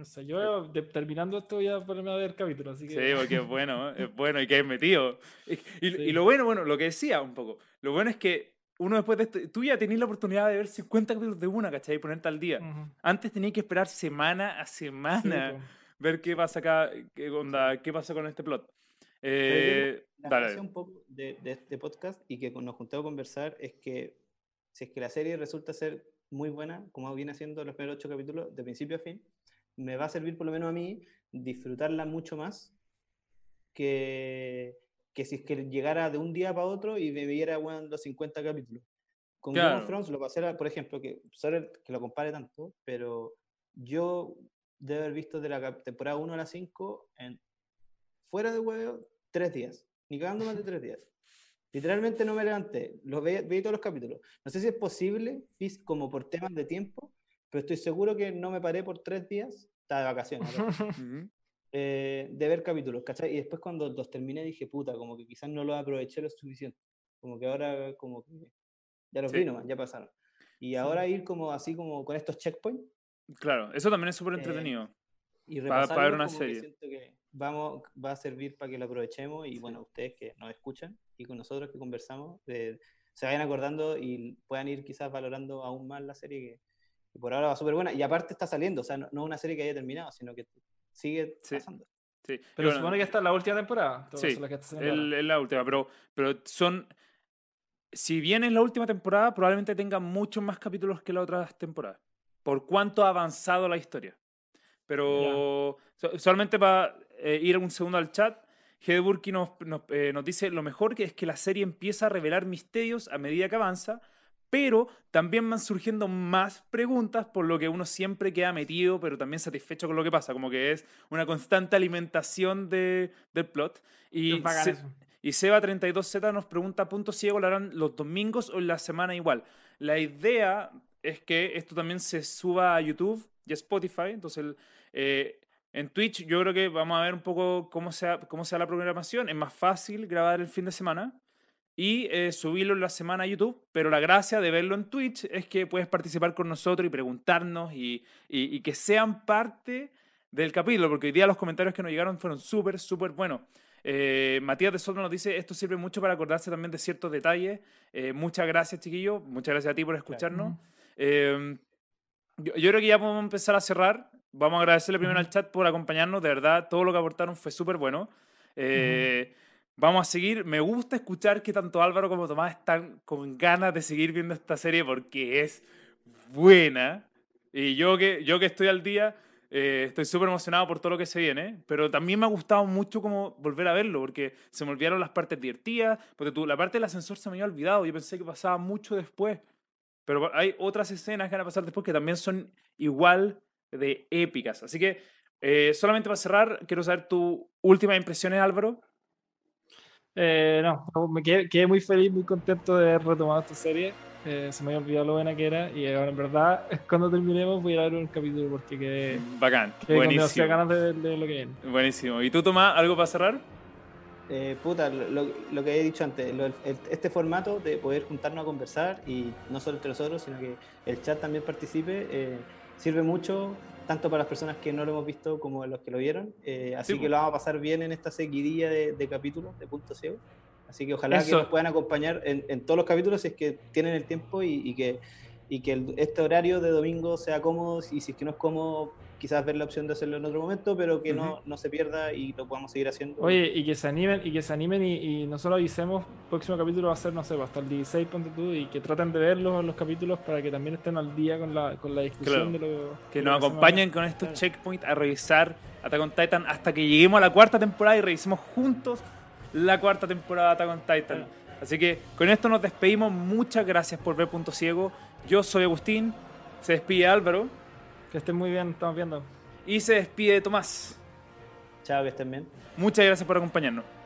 O sea, yo de- terminando esto voy a ponerme a ver capítulos, así que... Sí, porque es bueno, es bueno y que es metido. Y, y- Sí. y lo bueno, bueno, lo que decía un poco, lo bueno es que uno después de esto, tú ya tenés la oportunidad de ver 50 capítulos de una, ¿cachai? Y ponerte al día. Ujú. Antes tenías que esperar semana a Sí, semana, po. ver qué pasa acá, qué onda, qué pasa con este plot. Eh, La dale. un poco de, de este podcast y que nos juntamos a conversar es que si es que la serie resulta ser muy buena, como viene haciendo los primeros ocho capítulos, de principio a fin, me va a servir por lo menos a mí disfrutarla mucho más que, que si es que llegara de un día para otro y me viera bueno, los 50 capítulos. Con Game Claro. of Thrones lo pasé, por ejemplo, que, sorry que lo compare tanto, pero yo debo haber visto de la temporada 1 a la 5 en fuera de huevo, tres días. Ni cagando más de tres días. Literalmente no me levanté. Los veía, veía todos los capítulos. No sé si es posible, como por temas de tiempo, pero estoy seguro que no me paré por tres días. Estaba de vacaciones. eh, de ver capítulos, ¿cachai? Y después cuando los terminé dije, puta, como que quizás no los aproveché lo suficiente. Como que ahora, como que ya los Sí. vi nomás, ya pasaron. Y ahora ir como así, como con estos checkpoints Claro, eso también es súper Eh, entretenido. y Pa- pa ver repasarlo, una como que serie. siento que vamos, va a servir para que lo aprovechemos y bueno, ustedes que nos escuchan y con nosotros que conversamos, eh, se vayan acordando y puedan ir quizás valorando aún más la serie que, que por ahora va súper buena. Y aparte está saliendo, o sea, no, no una serie que haya terminado, sino que sigue Sí. pasando. Sí. Pero bueno, se supone que esta es la última temporada. Sí, la que está el- es la última, pero, pero son. Si bien es la última temporada, probablemente tenga muchos más capítulos que las otras temporadas. Por cuánto ha avanzado la historia. Pero so- solamente para eh, ir un segundo al chat, Hede Burki nos, nos, eh, nos dice lo mejor que es que la serie empieza a revelar misterios a medida que avanza, pero también van surgiendo más preguntas, por lo que uno siempre queda metido, pero también satisfecho con lo que pasa, como que es una constante alimentación de, del plot. Y se- y Seba32Z nos pregunta, ¿punto ciego lo harán los domingos o en la semana igual? La idea es que esto también se suba a YouTube y a Spotify. Entonces, el, eh, en Twitch yo creo que vamos a ver un poco cómo sea, cómo sea la programación. Es más fácil grabar el fin de semana y eh, subirlo en la semana a YouTube. Pero la gracia de verlo en Twitch es que puedes participar con nosotros y preguntarnos y, y- y que sean parte del capítulo, porque hoy día los comentarios que nos llegaron fueron súper, súper buenos. Eh, Matías de Soto nos dice, esto sirve mucho para acordarse también de ciertos detalles. Eh, muchas gracias, chiquillos. Muchas gracias a ti por escucharnos. Ujú. Eh, yo, yo creo que ya podemos empezar a cerrar. Vamos a agradecerle primero al chat por acompañarnos. De verdad, todo lo que aportaron fue súper bueno. Eh, Vamos a seguir. Me gusta escuchar que tanto Álvaro como Tomás están con ganas de seguir viendo esta serie porque es buena. Y yo que, yo que estoy al día, eh, estoy súper emocionado por todo lo que se viene. Pero también me ha gustado mucho como volver a verlo porque se me olvidaron las partes divertidas. Porque tú, la parte del ascensor se me había olvidado. Yo pensé que pasaba mucho después. Pero hay otras escenas que van a pasar después que también son igual de épicas. Así que, eh, solamente para cerrar, quiero saber tus últimas impresiones, Álvaro. Eh, no, me quedé, quedé muy feliz, muy contento de haber retomado esta serie. Eh, se me había olvidado lo buena que era. Y ahora, en verdad, cuando terminemos, voy a ver un capítulo porque quedé, Bacán, quedé con buenísimo. demasiadas ganas de, de lo que viene. Buenísimo. ¿Y tú, Tomás, algo para cerrar? Eh, puta, lo, lo que he dicho antes, lo- el- este formato de poder juntarnos a conversar y no solo entre nosotros, sino que el chat también participe, eh, sirve mucho tanto para las personas que no lo hemos visto como los que lo vieron. Eh, así Sí, que lo vamos a pasar bien en esta seguidilla de, de capítulos de Punto Ciego. Así que ojalá que nos puedan acompañar en, en todos los capítulos si es que tienen el tiempo y, y que, y que el- este horario de domingo sea cómodo y si es que no es cómodo quizás ver la opción de hacerlo en otro momento, pero que no, no se pierda y lo podamos seguir haciendo. Oye, y que se animen, y que se animen y, y nosotros avisemos, próximo capítulo va a ser, no sé, hasta el 16, ponte tú, y que traten de ver los, los capítulos para que también estén al día con la, con la discusión Claro. de lo Que de nos acompañen con estos Claro. checkpoints a revisar Attack on Titan hasta que lleguemos a la cuarta temporada y revisemos juntos la cuarta temporada de Attack on Titan. Así que con esto nos despedimos. Muchas gracias por ver Punto Ciego. Yo soy Agustín. Se despide Álvaro. Que estén muy bien, estamos viendo. Y se despide Tomás. Chao, que estén bien. Muchas gracias por acompañarnos.